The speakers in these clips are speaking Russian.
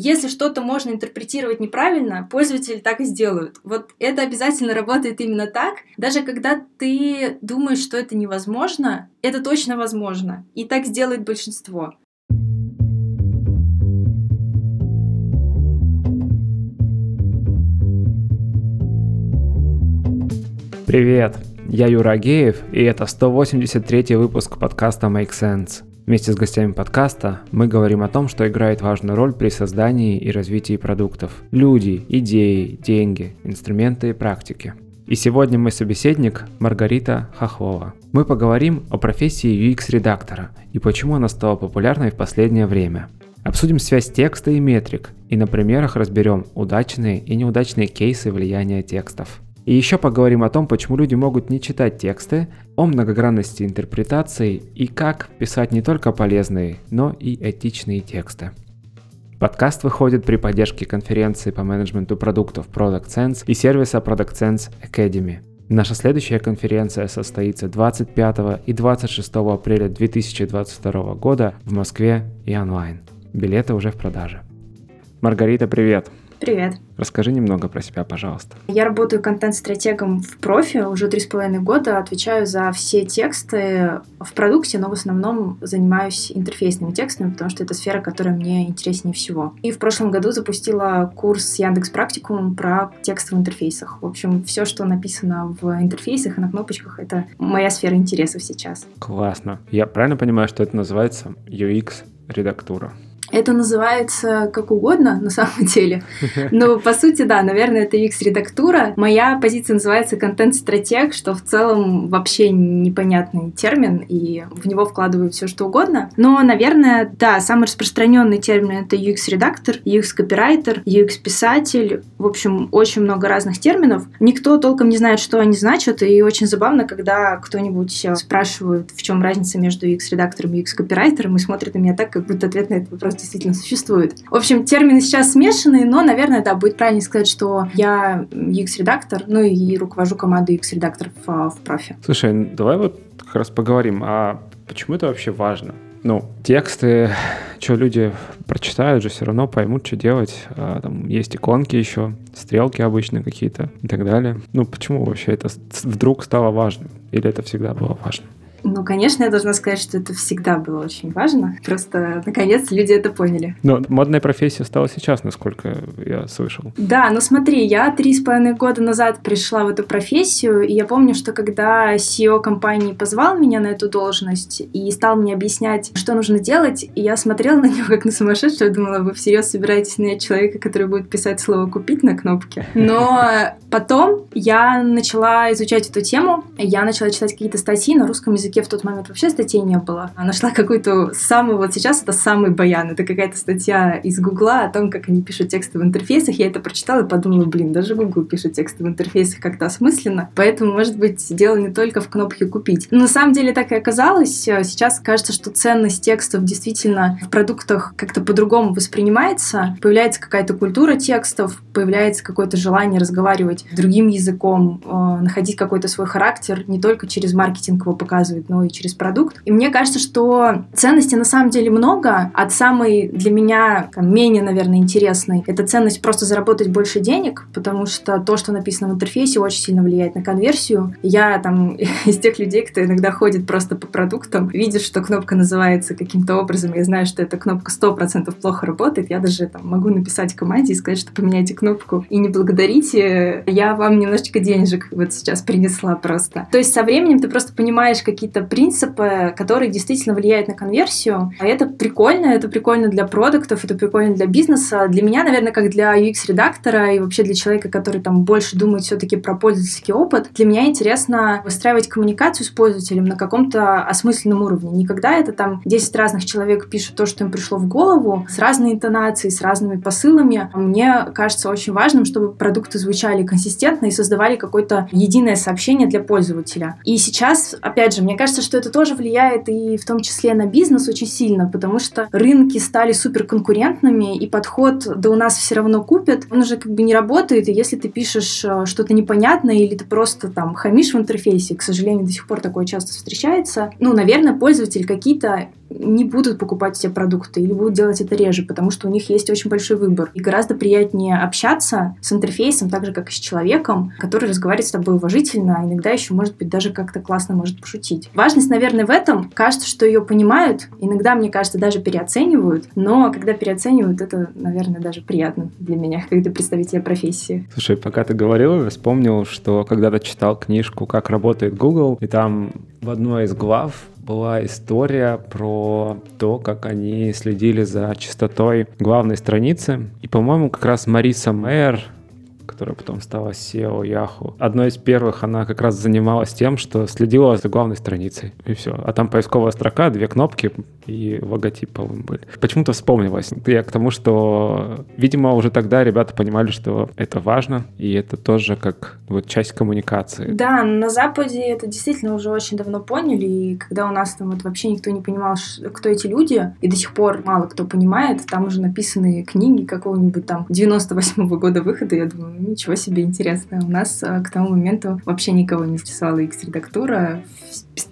Если что-то можно интерпретировать неправильно, пользователи так и сделают. Вот это обязательно работает именно так. Даже когда ты думаешь, что это невозможно, это точно возможно. И так сделает большинство. Привет, я Юра Агеев, и это 183 выпуск подкаста Make Sense. Вместе с гостями подкаста мы говорим о том, что играет важную роль при создании и развитии продуктов. Люди, идеи, деньги, инструменты и практики. И сегодня мой собеседник Маргарита Хохлова. Мы поговорим о профессии UX-редактора и почему она стала популярной в последнее время. Обсудим связь текста и метрик, и на примерах разберем удачные и неудачные кейсы влияния текстов. И еще поговорим о том, почему люди могут не читать тексты, о многогранности интерпретаций и как писать не только полезные, но и этичные тексты. Подкаст выходит при поддержке конференции по менеджменту продуктов Product Sense и сервиса Product Sense Academy. Наша следующая конференция состоится 25 и 26 апреля 2022 года в Москве и онлайн. Билеты уже в продаже. Маргарита, привет! Привет. Расскажи немного про себя, пожалуйста. Я работаю контент-стратегом в профи уже три с половиной года, отвечаю за все тексты в продукте, но в основном занимаюсь интерфейсными текстами, потому что это сфера, которая мне интереснее всего. И в прошлом году запустила курс Яндекс Практикум про тексты в интерфейсах. В общем, все, что написано в интерфейсах и на кнопочках, это моя сфера интересов сейчас. Классно. Я правильно понимаю, что это называется UX-редактура? Это называется как угодно на самом деле. Но по сути, да, наверное, это UX-редактура. Моя позиция называется контент-стратег, что в целом вообще непонятный термин, и в него вкладываю все что угодно. Но, наверное, да, самый распространенный термин это UX-редактор, UX-копирайтер, UX-писатель. В общем, очень много разных терминов. Никто толком не знает, что они значат, и очень забавно, когда кто-нибудь э, спрашивает, в чем разница между UX-редактором и UX-копирайтером, и смотрит на меня так, как будто ответ на этот вопрос действительно существует. В общем, термины сейчас смешанные, но, наверное, да, будет правильно сказать, что я UX-редактор, ну и руковожу командой UX-редакторов в профи. Слушай, давай вот как раз поговорим, а почему это вообще важно? Ну, тексты, что люди прочитают же, все равно поймут, что делать. А, там есть иконки еще, стрелки обычные какие-то и так далее. Ну, почему вообще это вдруг стало важным? Или это всегда было важным? Ну, конечно, я должна сказать, что это всегда было очень важно. Просто, наконец, люди это поняли. Но модная профессия стала сейчас, насколько я слышал. Да, ну смотри, я три с половиной года назад пришла в эту профессию, и я помню, что когда CEO компании позвал меня на эту должность и стал мне объяснять, что нужно делать, я смотрела на него как на сумасшедшего, думала, вы всерьез собираетесь нанять человека, который будет писать слово «купить» на кнопке? Но потом я начала изучать эту тему, я начала читать какие-то статьи на русском языке, языке в тот момент вообще статей не было. Нашла какую-то самую, вот сейчас это самый баян. Это какая-то статья из Гугла о том, как они пишут тексты в интерфейсах. Я это прочитала и подумала, блин, даже Google пишет тексты в интерфейсах как-то осмысленно. Поэтому, может быть, дело не только в кнопке «Купить». Но на самом деле так и оказалось. Сейчас кажется, что ценность текстов действительно в продуктах как-то по-другому воспринимается. Появляется какая-то культура текстов, появляется какое-то желание разговаривать другим языком, э, находить какой-то свой характер, не только через маркетинг его показывать, использовать, но и через продукт. И мне кажется, что ценностей на самом деле много. От самой для меня там, менее, наверное, интересной это ценность просто заработать больше денег, потому что то, что написано в интерфейсе, очень сильно влияет на конверсию. Я там из тех людей, кто иногда ходит просто по продуктам, видит, что кнопка называется каким-то образом, я знаю, что эта кнопка 100% плохо работает, я даже там могу написать команде и сказать, что поменяйте кнопку и не благодарите, я вам немножечко денежек вот сейчас принесла просто. То есть со временем ты просто понимаешь какие какие-то принципы, которые действительно влияют на конверсию. А это прикольно, это прикольно для продуктов, это прикольно для бизнеса. Для меня, наверное, как для UX-редактора и вообще для человека, который там больше думает все-таки про пользовательский опыт, для меня интересно выстраивать коммуникацию с пользователем на каком-то осмысленном уровне. Никогда это там 10 разных человек пишут то, что им пришло в голову, с разной интонацией, с разными посылами. Мне кажется очень важным, чтобы продукты звучали консистентно и создавали какое-то единое сообщение для пользователя. И сейчас, опять же, мне кажется, что это тоже влияет и в том числе на бизнес очень сильно, потому что рынки стали суперконкурентными, и подход «да у нас все равно купят», он уже как бы не работает, и если ты пишешь э, что-то непонятное или ты просто там хамишь в интерфейсе, к сожалению, до сих пор такое часто встречается, ну, наверное, пользователь какие-то не будут покупать эти продукты или будут делать это реже, потому что у них есть очень большой выбор. И гораздо приятнее общаться с интерфейсом, так же, как и с человеком, который разговаривает с тобой уважительно, а иногда еще, может быть, даже как-то классно может пошутить. Важность, наверное, в этом. Кажется, что ее понимают. Иногда, мне кажется, даже переоценивают. Но когда переоценивают, это, наверное, даже приятно для меня, как для представителя профессии. Слушай, пока ты говорил, я вспомнил, что когда-то читал книжку «Как работает Google», и там в одной из глав была история про то, как они следили за чистотой главной страницы. И, по-моему, как раз Мариса Мэйер которая потом стала SEO Yahoo. Одной из первых она как раз занималась тем, что следила за главной страницей. И все. А там поисковая строка, две кнопки и логотип, по-моему, были. Почему-то вспомнилось. Я к тому, что, видимо, уже тогда ребята понимали, что это важно, и это тоже как вот часть коммуникации. Да, на Западе это действительно уже очень давно поняли, и когда у нас там вот вообще никто не понимал, кто эти люди, и до сих пор мало кто понимает, там уже написаны книги какого-нибудь там 98-го года выхода, я думаю, ничего себе интересно. У нас а, к тому моменту вообще никого не интересовала X-редактура.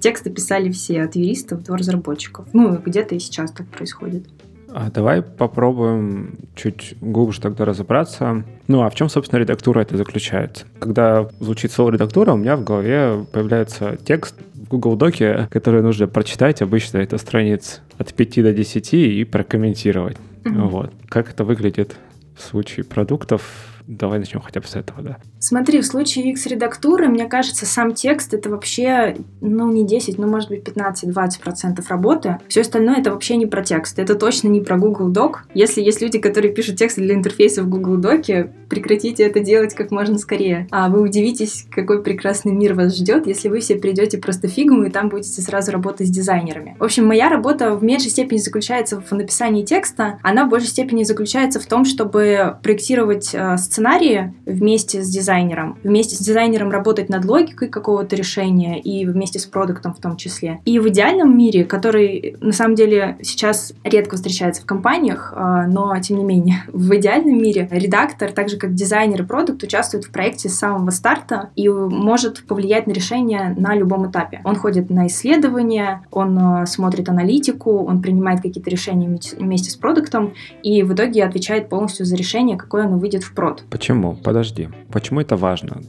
Тексты писали все, от юристов до разработчиков. Ну, где-то и сейчас так происходит. А давай попробуем чуть глубже тогда разобраться. Ну, а в чем, собственно, редактура это заключается? Когда звучит слово редактура, у меня в голове появляется текст в Google Доке, который нужно прочитать. Обычно это страниц от 5 до 10 и прокомментировать. Mm-hmm. Вот. Как это выглядит в случае продуктов Давай начнем хотя бы с этого, да. Смотри, в случае UX-редактуры, мне кажется, сам текст — это вообще, ну, не 10, ну, может быть, 15-20% работы. Все остальное — это вообще не про текст. Это точно не про Google Doc. Если есть люди, которые пишут тексты для интерфейса в Google Доке, прекратите это делать как можно скорее. А вы удивитесь, какой прекрасный мир вас ждет, если вы все придете просто фигму и там будете сразу работать с дизайнерами. В общем, моя работа в меньшей степени заключается в написании текста, она в большей степени заключается в том, чтобы проектировать э, сценарии вместе с дизайнером, вместе с дизайнером работать над логикой какого-то решения и вместе с продуктом в том числе. И в идеальном мире, который на самом деле сейчас редко встречается в компаниях, а, но тем не менее, в идеальном мире редактор, так же как дизайнер и продукт, участвует в проекте с самого старта и может повлиять на решение на любом этапе. Он ходит на исследования, он а, смотрит аналитику, он принимает какие-то решения вместе с продуктом и в итоге отвечает полностью за решение, какое оно выйдет в прод. Почему? Подожди. Почему это важно?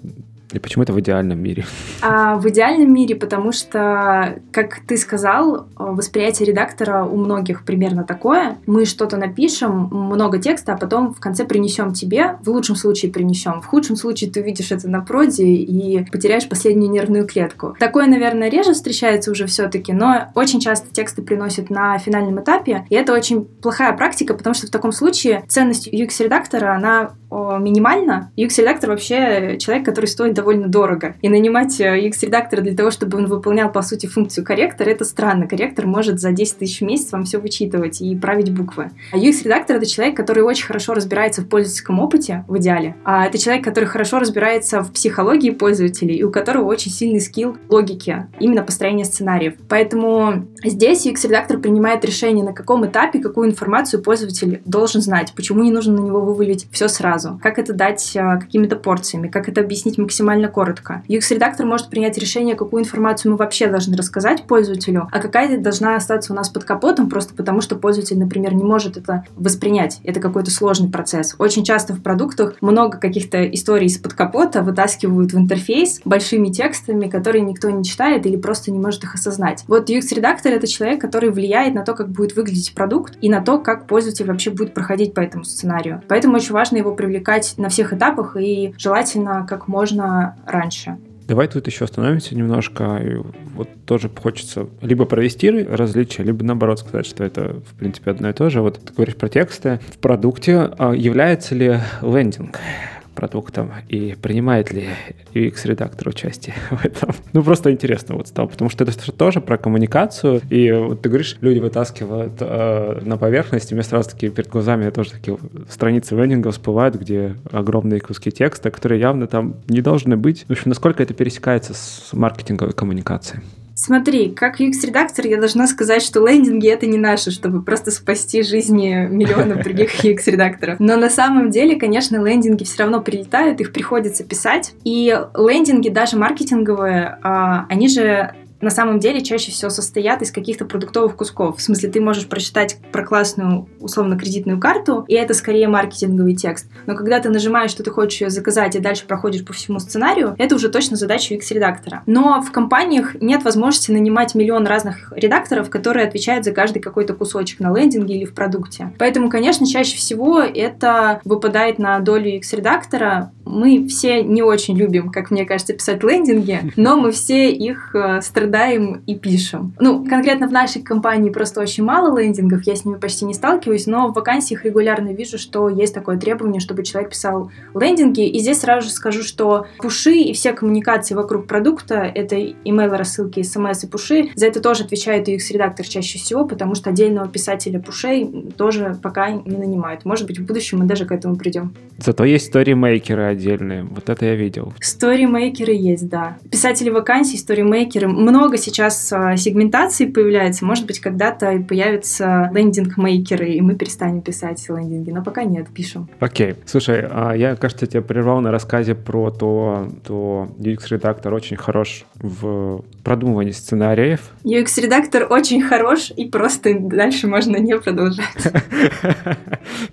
И почему это в идеальном мире? А, в идеальном мире, потому что, как ты сказал, восприятие редактора у многих примерно такое. Мы что-то напишем, много текста, а потом в конце принесем тебе. В лучшем случае принесем. В худшем случае ты увидишь это на проде и потеряешь последнюю нервную клетку. Такое, наверное, реже встречается уже все-таки, но очень часто тексты приносят на финальном этапе, и это очень плохая практика, потому что в таком случае ценность UX-редактора, она минимальна. UX-редактор вообще человек, который стоит довольно дорого. И нанимать UX-редактора э, для того, чтобы он выполнял, по сути, функцию корректора, это странно. Корректор может за 10 тысяч в месяц вам все вычитывать и править буквы. А UX-редактор — это человек, который очень хорошо разбирается в пользовательском опыте, в идеале. А это человек, который хорошо разбирается в психологии пользователей и у которого очень сильный скилл логики, именно построения сценариев. Поэтому здесь UX-редактор принимает решение, на каком этапе какую информацию пользователь должен знать, почему не нужно на него вывалить все сразу, как это дать а, какими-то порциями, как это объяснить максимально коротко. UX-редактор может принять решение, какую информацию мы вообще должны рассказать пользователю, а какая должна остаться у нас под капотом, просто потому что пользователь, например, не может это воспринять. Это какой-то сложный процесс. Очень часто в продуктах много каких-то историй из-под капота вытаскивают в интерфейс большими текстами, которые никто не читает или просто не может их осознать. Вот UX-редактор — это человек, который влияет на то, как будет выглядеть продукт и на то, как пользователь вообще будет проходить по этому сценарию. Поэтому очень важно его привлекать на всех этапах и желательно как можно раньше. Давай тут еще остановимся немножко. И вот тоже хочется либо провести различия, либо наоборот сказать, что это, в принципе, одно и то же. Вот ты говоришь про тексты. В продукте а является ли лендинг продуктом и принимает ли UX-редактор участие в этом. Ну, просто интересно вот стало, потому что это тоже про коммуникацию, и вот ты говоришь, люди вытаскивают э, на поверхность, и мне сразу таки перед глазами тоже такие страницы лендинга всплывают, где огромные куски текста, которые явно там не должны быть. В общем, насколько это пересекается с маркетинговой коммуникацией? Смотри, как UX-редактор я должна сказать, что лендинги это не наши, чтобы просто спасти жизни миллионов других UX-редакторов. Но на самом деле, конечно, лендинги все равно прилетают, их приходится писать. И лендинги, даже маркетинговые, а, они же на самом деле чаще всего состоят из каких-то продуктовых кусков. В смысле, ты можешь прочитать про классную, условно-кредитную карту, и это скорее маркетинговый текст. Но когда ты нажимаешь, что ты хочешь ее заказать, и дальше проходишь по всему сценарию, это уже точно задача UX-редактора. Но в компаниях нет возможности нанимать миллион разных редакторов, которые отвечают за каждый какой-то кусочек на лендинге или в продукте. Поэтому, конечно, чаще всего это выпадает на долю UX-редактора. Мы все не очень любим, как мне кажется, писать лендинги, но мы все их э, страдаем и пишем. Ну, конкретно в нашей компании просто очень мало лендингов, я с ними почти не сталкиваюсь, но в вакансиях регулярно вижу, что есть такое требование, чтобы человек писал лендинги. И здесь сразу же скажу, что пуши и все коммуникации вокруг продукта, это email рассылки, смс и пуши, за это тоже отвечает UX-редактор чаще всего, потому что отдельного писателя пушей тоже пока не нанимают. Может быть, в будущем мы даже к этому придем. Зато есть сторимейкеры отдельные. Вот это я видел. Сторимейкеры есть, да. Писатели вакансий, сторимейкеры. Много сейчас а, сегментации появляется. Может быть, когда-то появятся лендинг-мейкеры, и мы перестанем писать лендинги. Но пока нет, пишем. Окей. Слушай, а я, кажется, тебя прервал на рассказе про то, что UX-редактор очень хорош в продумывании сценариев. UX-редактор очень хорош, и просто дальше можно не продолжать.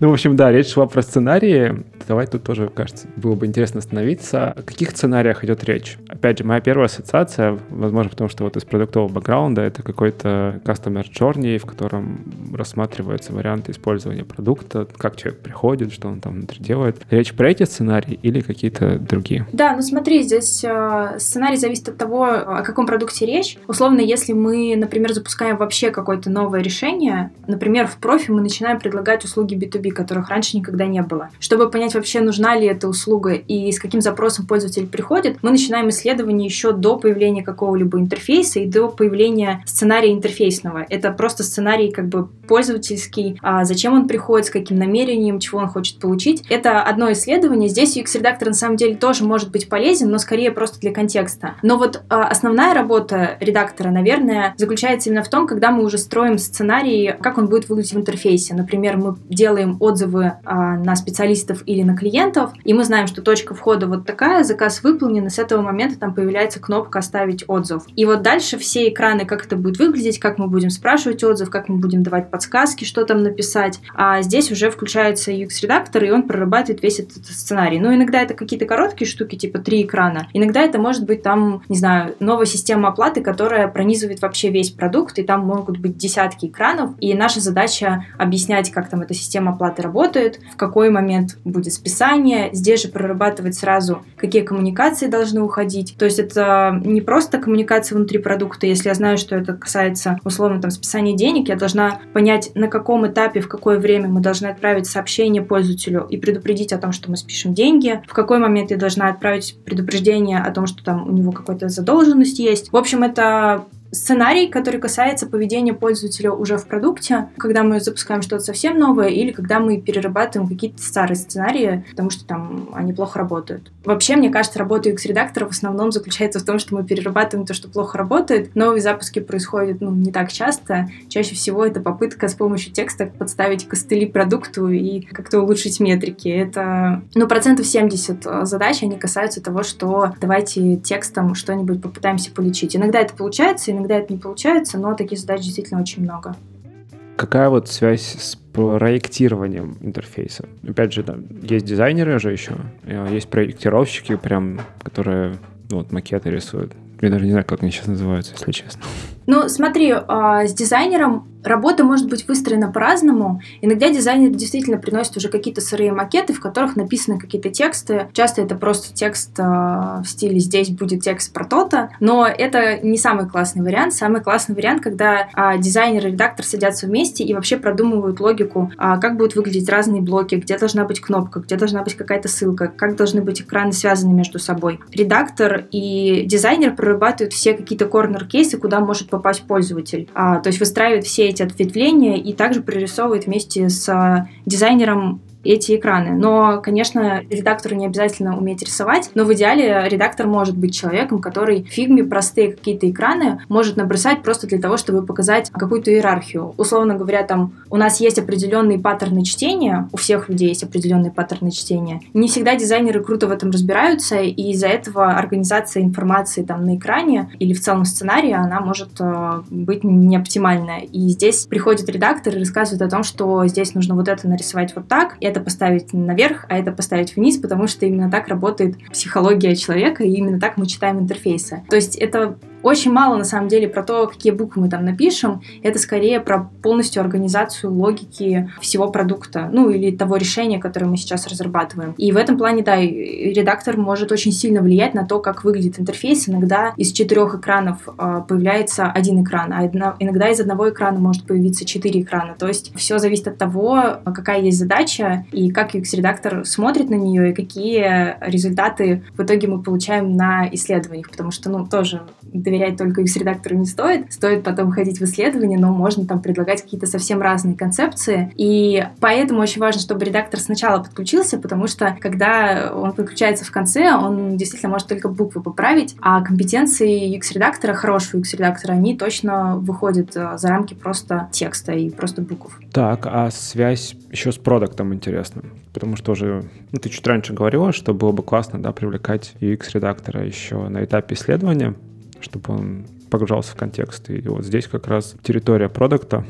Ну, в общем, да, речь шла про сценарии. Давай тут тоже, кажется, было бы интересно остановиться. О каких сценариях идет речь? Опять же, моя первая ассоциация, возможно, потому что вот из продуктового бэкграунда, это какой-то customer journey, в котором рассматриваются варианты использования продукта, как человек приходит, что он там внутри делает. Речь про эти сценарии или какие-то другие? Да, ну смотри, здесь э, сценарий зависит от того, о каком продукте речь. Условно, если мы, например, запускаем вообще какое-то новое решение, например, в профи мы начинаем предлагать услуги B2B, которых раньше никогда не было. Чтобы понять вообще, нужна ли эта услуга и с каким запросом пользователь приходит, мы начинаем исследование еще до появления какого-либо интерфейса и до появления сценария интерфейсного. Это просто сценарий как бы пользовательский, а зачем он приходит, с каким намерением, чего он хочет получить. Это одно исследование. Здесь UX-редактор на самом деле тоже может быть полезен, но скорее просто для контекста. Но вот а, основная работа редактора, наверное, заключается именно в том, когда мы уже строим сценарий, как он будет выглядеть в интерфейсе. Например, мы делаем отзывы а, на специалистов или на клиентов, и мы знаем, что точка входа вот такая, заказ выполнен, и с этого момента там появляется кнопка «Оставить отзыв». И вот дальше все экраны, как это будет выглядеть, как мы будем спрашивать отзыв, как мы будем давать подсказки, что там написать. А здесь уже включается UX-редактор, и он прорабатывает весь этот сценарий. Ну, иногда это какие-то короткие штуки, типа три экрана. Иногда это может быть там, не знаю, новая система оплаты, которая пронизывает вообще весь продукт, и там могут быть десятки экранов. И наша задача объяснять, как там эта система оплаты работает, в какой момент будет списание. Здесь же прорабатывать сразу, какие коммуникации должны уходить. То есть это не просто коммуникация внутри продукта. Если я знаю, что это касается условно там списания денег, я должна понять, на каком этапе, в какое время мы должны отправить сообщение пользователю и предупредить о том, что мы спишем деньги, в какой момент я должна отправить предупреждение о том, что там у него какая-то задолженность есть. В общем, это сценарий, который касается поведения пользователя уже в продукте, когда мы запускаем что-то совсем новое или когда мы перерабатываем какие-то старые сценарии, потому что там они плохо работают. Вообще, мне кажется, работа UX-редактора в основном заключается в том, что мы перерабатываем то, что плохо работает. Новые запуски происходят ну, не так часто. Чаще всего это попытка с помощью текста подставить костыли продукту и как-то улучшить метрики. Это, ну, процентов 70 э, задач, они касаются того, что давайте текстом что-нибудь попытаемся полечить. Иногда это получается, иногда Иногда это не получается, но таких задач действительно очень много. Какая вот связь с проектированием интерфейса? Опять же, да, есть дизайнеры же еще, есть проектировщики, прям, которые ну, вот макеты рисуют. Я даже не знаю, как они сейчас называются, если честно. Ну, смотри, а, с дизайнером Работа может быть выстроена по-разному. Иногда дизайнер действительно приносит уже какие-то сырые макеты, в которых написаны какие-то тексты. Часто это просто текст э, в стиле «здесь будет текст про то-то», но это не самый классный вариант. Самый классный вариант, когда э, дизайнер и редактор садятся вместе и вообще продумывают логику, как будут выглядеть разные блоки, где должна быть кнопка, где должна быть какая-то ссылка, как должны быть экраны связаны между собой. Редактор и дизайнер прорабатывают все какие-то корнер-кейсы, куда может попасть пользователь. А, то есть выстраивают все эти ответвления и также прорисовывает вместе с а, дизайнером эти экраны. Но, конечно, редактору не обязательно уметь рисовать, но в идеале редактор может быть человеком, который в фигме простые какие-то экраны может набросать просто для того, чтобы показать какую-то иерархию. Условно говоря, там у нас есть определенные паттерны чтения, у всех людей есть определенные паттерны чтения. Не всегда дизайнеры круто в этом разбираются, и из-за этого организация информации там на экране или в целом сценарии, она может э, быть не оптимальная. И здесь приходит редактор и рассказывает о том, что здесь нужно вот это нарисовать вот так, и это поставить наверх, а это поставить вниз, потому что именно так работает психология человека, и именно так мы читаем интерфейсы. То есть это очень мало, на самом деле, про то, какие буквы мы там напишем. Это скорее про полностью организацию логики всего продукта, ну или того решения, которое мы сейчас разрабатываем. И в этом плане, да, редактор может очень сильно влиять на то, как выглядит интерфейс. Иногда из четырех экранов э, появляется один экран, а иногда из одного экрана может появиться четыре экрана. То есть все зависит от того, какая есть задача и как UX-редактор смотрит на нее и какие результаты в итоге мы получаем на исследованиях, потому что, ну, тоже доверять только UX-редактору не стоит. Стоит потом ходить в исследования, но можно там предлагать какие-то совсем разные концепции. И поэтому очень важно, чтобы редактор сначала подключился, потому что когда он подключается в конце, он действительно может только буквы поправить, а компетенции UX-редактора, хорошего UX-редактора, они точно выходят э, за рамки просто текста и просто букв. Так, а связь еще с продуктом интересна? Потому что уже, ну, ты чуть раньше говорила, что было бы классно, да, привлекать UX-редактора еще на этапе исследования, чтобы он погружался в контекст. И вот здесь как раз территория продукта,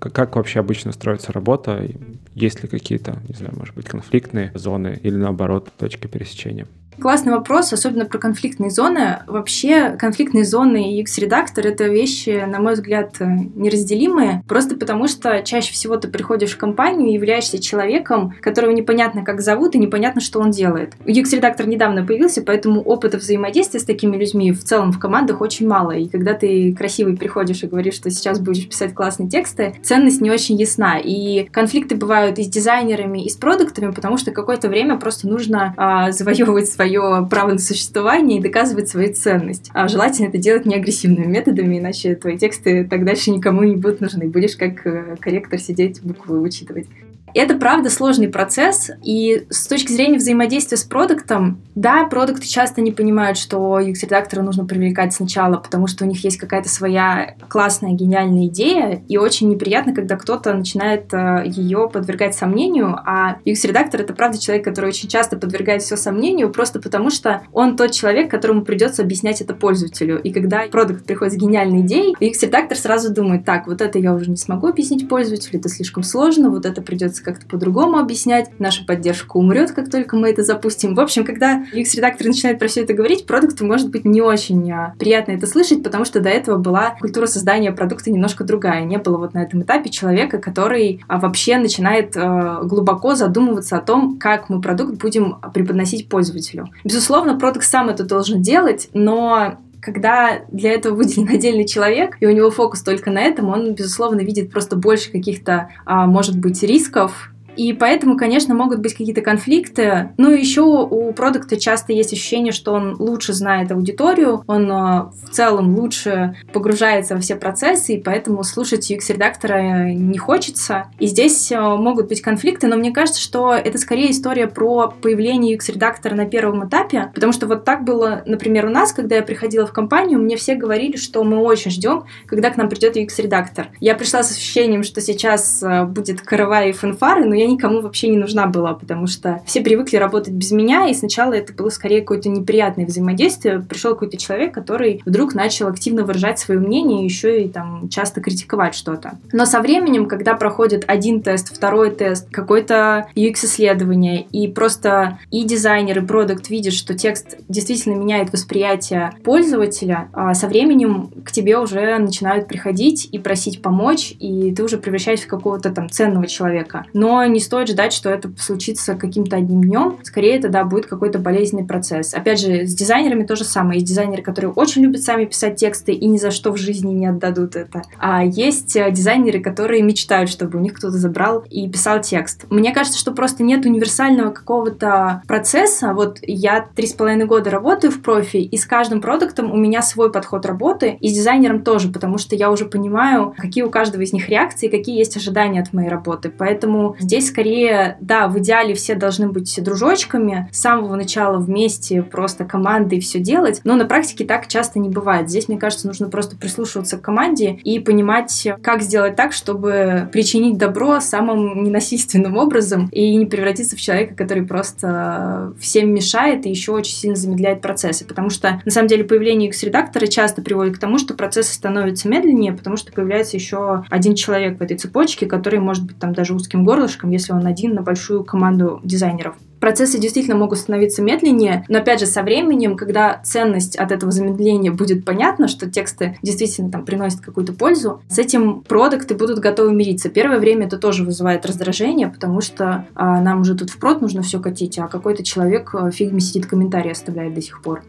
как вообще обычно строится работа, есть ли какие-то, не знаю, может быть, конфликтные зоны или наоборот точки пересечения. Классный вопрос, особенно про конфликтные зоны. Вообще, конфликтные зоны и UX-редактор — это вещи, на мой взгляд, неразделимые, просто потому что чаще всего ты приходишь в компанию и являешься человеком, которого непонятно как зовут и непонятно, что он делает. UX-редактор недавно появился, поэтому опыта взаимодействия с такими людьми в целом в командах очень мало. И когда ты красивый приходишь и говоришь, что сейчас будешь писать классные тексты, ценность не очень ясна. И конфликты бывают и с дизайнерами, и с продуктами, потому что какое-то время просто нужно а, завоевывать свое право на существование и доказывать свою ценность. А желательно это делать не агрессивными методами, иначе твои тексты так дальше никому не будут нужны. Будешь как э, корректор сидеть, буквы учитывать. Это, правда, сложный процесс, и с точки зрения взаимодействия с продуктом, да, продукты часто не понимают, что UX-редактора нужно привлекать сначала, потому что у них есть какая-то своя классная, гениальная идея, и очень неприятно, когда кто-то начинает э, ее подвергать сомнению, а UX-редактор — это, правда, человек, который очень часто подвергает все сомнению, просто потому что он тот человек, которому придется объяснять это пользователю. И когда продукт приходит с гениальной идеей, UX-редактор сразу думает, так, вот это я уже не смогу объяснить пользователю, это слишком сложно, вот это придется придется как-то по-другому объяснять, наша поддержка умрет, как только мы это запустим. В общем, когда UX-редактор начинает про все это говорить, продукту может быть не очень а, приятно это слышать, потому что до этого была культура создания продукта немножко другая. Не было вот на этом этапе человека, который а, вообще начинает а, глубоко задумываться о том, как мы продукт будем преподносить пользователю. Безусловно, продукт сам это должен делать, но когда для этого выделен отдельный человек, и у него фокус только на этом, он, безусловно, видит просто больше каких-то, а, может быть, рисков, и поэтому, конечно, могут быть какие-то конфликты. Ну и еще у продукта часто есть ощущение, что он лучше знает аудиторию, он э, в целом лучше погружается во все процессы, и поэтому слушать UX-редактора не хочется. И здесь э, могут быть конфликты, но мне кажется, что это скорее история про появление UX-редактора на первом этапе, потому что вот так было, например, у нас, когда я приходила в компанию, мне все говорили, что мы очень ждем, когда к нам придет UX-редактор. Я пришла с ощущением, что сейчас э, будет каравай и фанфары, но я никому вообще не нужна была, потому что все привыкли работать без меня, и сначала это было скорее какое-то неприятное взаимодействие. Пришел какой-то человек, который вдруг начал активно выражать свое мнение, еще и там часто критиковать что-то. Но со временем, когда проходит один тест, второй тест, какое-то UX-исследование, и просто и дизайнер, и продукт видят, что текст действительно меняет восприятие пользователя, а со временем к тебе уже начинают приходить и просить помочь, и ты уже превращаешься в какого-то там ценного человека. Но не стоит ждать, что это случится каким-то одним днем. Скорее, это, да, будет какой-то болезненный процесс. Опять же, с дизайнерами то же самое. Есть дизайнеры, которые очень любят сами писать тексты и ни за что в жизни не отдадут это. А есть э, дизайнеры, которые мечтают, чтобы у них кто-то забрал и писал текст. Мне кажется, что просто нет универсального какого-то процесса. Вот я три с половиной года работаю в профи, и с каждым продуктом у меня свой подход работы, и с дизайнером тоже, потому что я уже понимаю, какие у каждого из них реакции, какие есть ожидания от моей работы. Поэтому здесь здесь скорее, да, в идеале все должны быть дружочками, с самого начала вместе просто командой все делать, но на практике так часто не бывает. Здесь, мне кажется, нужно просто прислушиваться к команде и понимать, как сделать так, чтобы причинить добро самым ненасильственным образом и не превратиться в человека, который просто всем мешает и еще очень сильно замедляет процессы. Потому что, на самом деле, появление X-редактора часто приводит к тому, что процессы становятся медленнее, потому что появляется еще один человек в этой цепочке, который может быть там даже узким горлышком, если он один на большую команду дизайнеров процессы действительно могут становиться медленнее, но опять же со временем, когда ценность от этого замедления будет понятна, что тексты действительно там приносят какую-то пользу, с этим продукты будут готовы мириться. Первое время это тоже вызывает раздражение, потому что а, нам уже тут впрод нужно все катить, а какой-то человек а, фигме сидит комментарии оставляет до сих пор.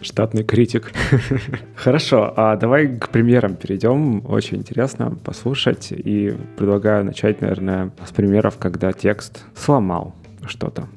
Штатный критик. Хорошо, а давай к примерам перейдем. Очень интересно послушать. И предлагаю начать, наверное, с примеров, когда текст сломал что-то.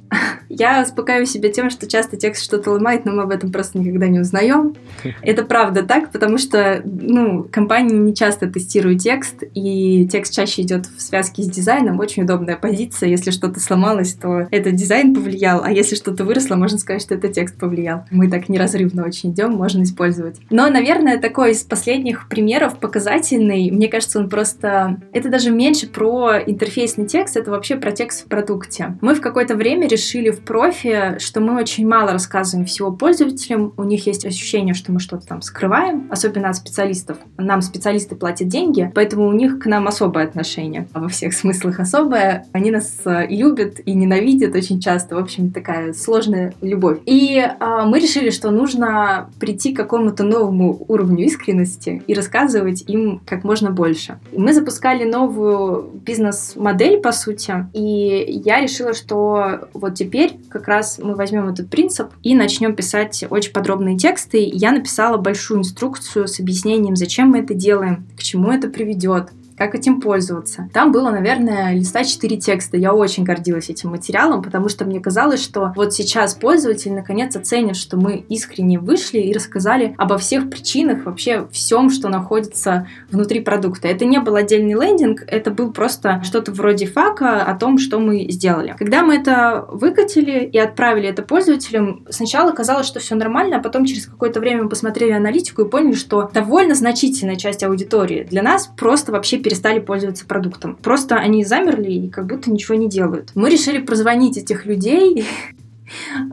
Я успокаиваю себя тем, что часто текст что-то ломает, но мы об этом просто никогда не узнаем. Это правда так, потому что ну, компании не часто тестируют текст, и текст чаще идет в связке с дизайном. Очень удобная позиция. Если что-то сломалось, то это дизайн повлиял, а если что-то выросло, можно сказать, что это текст повлиял. Мы так неразрывно очень идем, можно использовать. Но, наверное, такой из последних примеров показательный. Мне кажется, он просто... Это даже меньше про интерфейсный текст, это вообще про текст в продукте. Мы в какое-то время решили в профи, что мы очень мало рассказываем всего пользователям. У них есть ощущение, что мы что-то там скрываем, особенно от специалистов. Нам специалисты платят деньги, поэтому у них к нам особое отношение. А во всех смыслах особое. Они нас э, любят, и ненавидят очень часто. В общем, такая сложная любовь. И э, мы решили, что нужно прийти к какому-то новому уровню искренности и рассказывать им как можно больше. И мы запускали новую бизнес-модель, по сути, и я решила, что вот теперь теперь как раз мы возьмем этот принцип и начнем писать очень подробные тексты. Я написала большую инструкцию с объяснением, зачем мы это делаем, к чему это приведет, как этим пользоваться. Там было, наверное, листа 4 текста. Я очень гордилась этим материалом, потому что мне казалось, что вот сейчас пользователь наконец оценит, что мы искренне вышли и рассказали обо всех причинах, вообще всем, что находится внутри продукта. Это не был отдельный лендинг, это был просто что-то вроде фака о том, что мы сделали. Когда мы это выкатили и отправили это пользователям, сначала казалось, что все нормально, а потом через какое-то время мы посмотрели аналитику и поняли, что довольно значительная часть аудитории для нас просто вообще перестали пользоваться продуктом. Просто они замерли и как будто ничего не делают. Мы решили прозвонить этих людей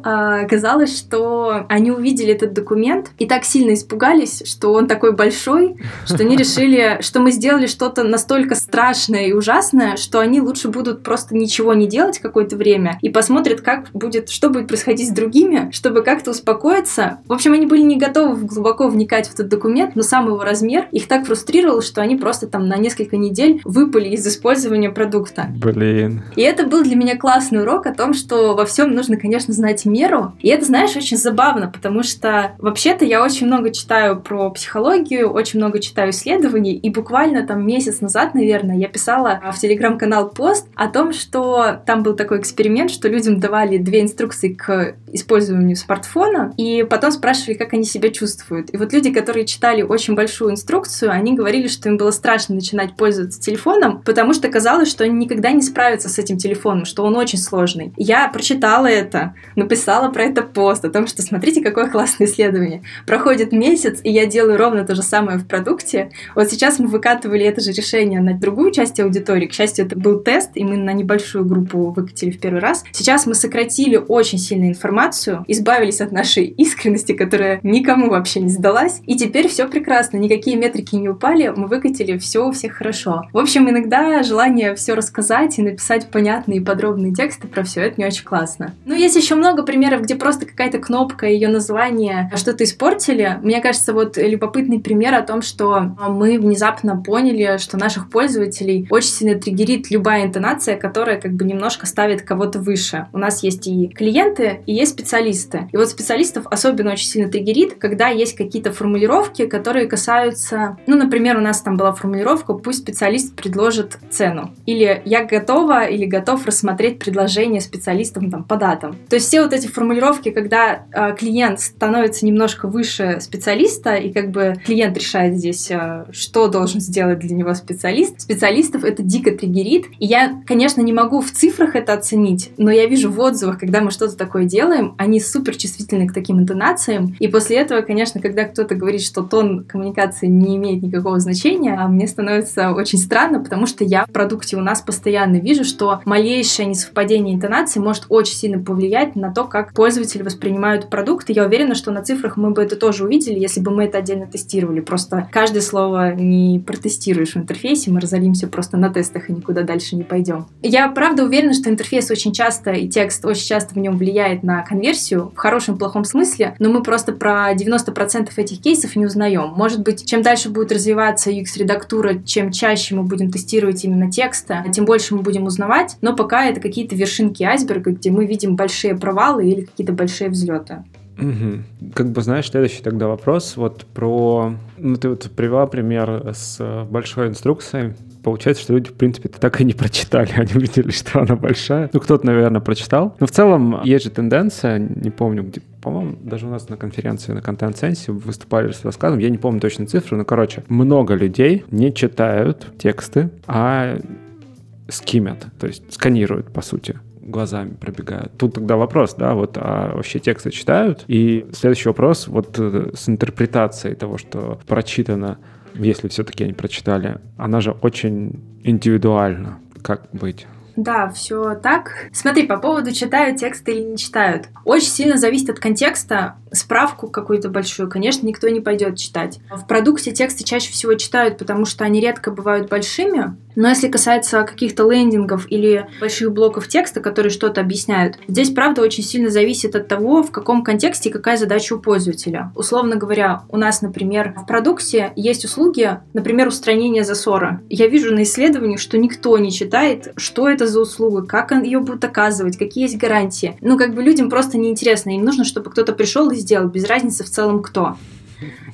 а, оказалось, что они увидели этот документ и так сильно испугались, что он такой большой, что они решили, что мы сделали что-то настолько страшное и ужасное, что они лучше будут просто ничего не делать какое-то время и посмотрят, как будет, что будет происходить с другими, чтобы как-то успокоиться. В общем, они были не готовы глубоко вникать в этот документ, но сам его размер их так фрустрировал, что они просто там на несколько недель выпали из использования продукта. Блин. И это был для меня классный урок о том, что во всем нужно, конечно, конечно, знать меру. И это, знаешь, очень забавно, потому что вообще-то я очень много читаю про психологию, очень много читаю исследований, и буквально там месяц назад, наверное, я писала в телеграм-канал пост о том, что там был такой эксперимент, что людям давали две инструкции к использованию смартфона, и потом спрашивали, как они себя чувствуют. И вот люди, которые читали очень большую инструкцию, они говорили, что им было страшно начинать пользоваться телефоном, потому что казалось, что они никогда не справятся с этим телефоном, что он очень сложный. Я прочитала это, написала про это пост о том, что смотрите, какое классное исследование. Проходит месяц, и я делаю ровно то же самое в продукте. Вот сейчас мы выкатывали это же решение на другую часть аудитории. К счастью, это был тест, и мы на небольшую группу выкатили в первый раз. Сейчас мы сократили очень сильно информацию, избавились от нашей искренности, которая никому вообще не сдалась, и теперь все прекрасно, никакие метрики не упали, мы выкатили все у всех хорошо. В общем, иногда желание все рассказать и написать понятные и подробные тексты про все это не очень классно. Но есть еще много примеров, где просто какая-то кнопка, ее название что-то испортили. Мне кажется, вот любопытный пример о том, что мы внезапно поняли, что наших пользователей очень сильно триггерит любая интонация, которая как бы немножко ставит кого-то выше. У нас есть и клиенты, и есть специалисты. И вот специалистов особенно очень сильно триггерит, когда есть какие-то формулировки, которые касаются... Ну, например, у нас там была формулировка «пусть специалист предложит цену». Или «я готова» или «готов рассмотреть предложение специалистам там, по датам». То есть все вот эти формулировки, когда э, клиент становится немножко выше специалиста, и как бы клиент решает здесь, э, что должен сделать для него специалист, специалистов это дико триггерит. И я, конечно, не могу в цифрах это оценить, но я вижу в отзывах, когда мы что-то такое делаем, они супер чувствительны к таким интонациям. И после этого, конечно, когда кто-то говорит, что тон коммуникации не имеет никакого значения, а мне становится очень странно, потому что я в продукте у нас постоянно вижу, что малейшее несовпадение интонации может очень сильно повлиять на то, как пользователи воспринимают продукт. И я уверена, что на цифрах мы бы это тоже увидели, если бы мы это отдельно тестировали. Просто каждое слово не протестируешь в интерфейсе, мы разолимся просто на тестах и никуда дальше не пойдем. Я правда уверена, что интерфейс очень часто и текст очень часто в нем влияет на конверсию в хорошем и плохом смысле, но мы просто про 90% этих кейсов не узнаем. Может быть, чем дальше будет развиваться UX-редактура, чем чаще мы будем тестировать именно текста, тем больше мы будем узнавать, но пока это какие-то вершинки айсберга, где мы видим большие провалы или какие-то большие взлеты. Угу. Как бы, знаешь, следующий тогда вопрос вот про... Ну, ты вот привела пример с большой инструкцией. Получается, что люди, в принципе, так и не прочитали. Они увидели, что она большая. Ну, кто-то, наверное, прочитал. Но в целом есть же тенденция, не помню, где, по-моему, даже у нас на конференции на Sense выступали с рассказом, я не помню точно цифры, но, короче, много людей не читают тексты, а скимят, то есть сканируют, по сути глазами пробегают. Тут тогда вопрос, да, вот а вообще тексты читают? И следующий вопрос вот э, с интерпретацией того, что прочитано, если все-таки они прочитали, она же очень индивидуальна. Как быть? Да, все так. Смотри, по поводу читают тексты или не читают. Очень сильно зависит от контекста. Справку какую-то большую, конечно, никто не пойдет читать. В продукте тексты чаще всего читают, потому что они редко бывают большими. Но если касается каких-то лендингов или больших блоков текста, которые что-то объясняют, здесь, правда, очень сильно зависит от того, в каком контексте и какая задача у пользователя. Условно говоря, у нас, например, в продукте есть услуги, например, устранение засора. Я вижу на исследованиях, что никто не читает, что это за услуга, как ее будут оказывать, какие есть гарантии. Ну, как бы людям просто неинтересно. Им нужно, чтобы кто-то пришел и сделал, без разницы в целом кто.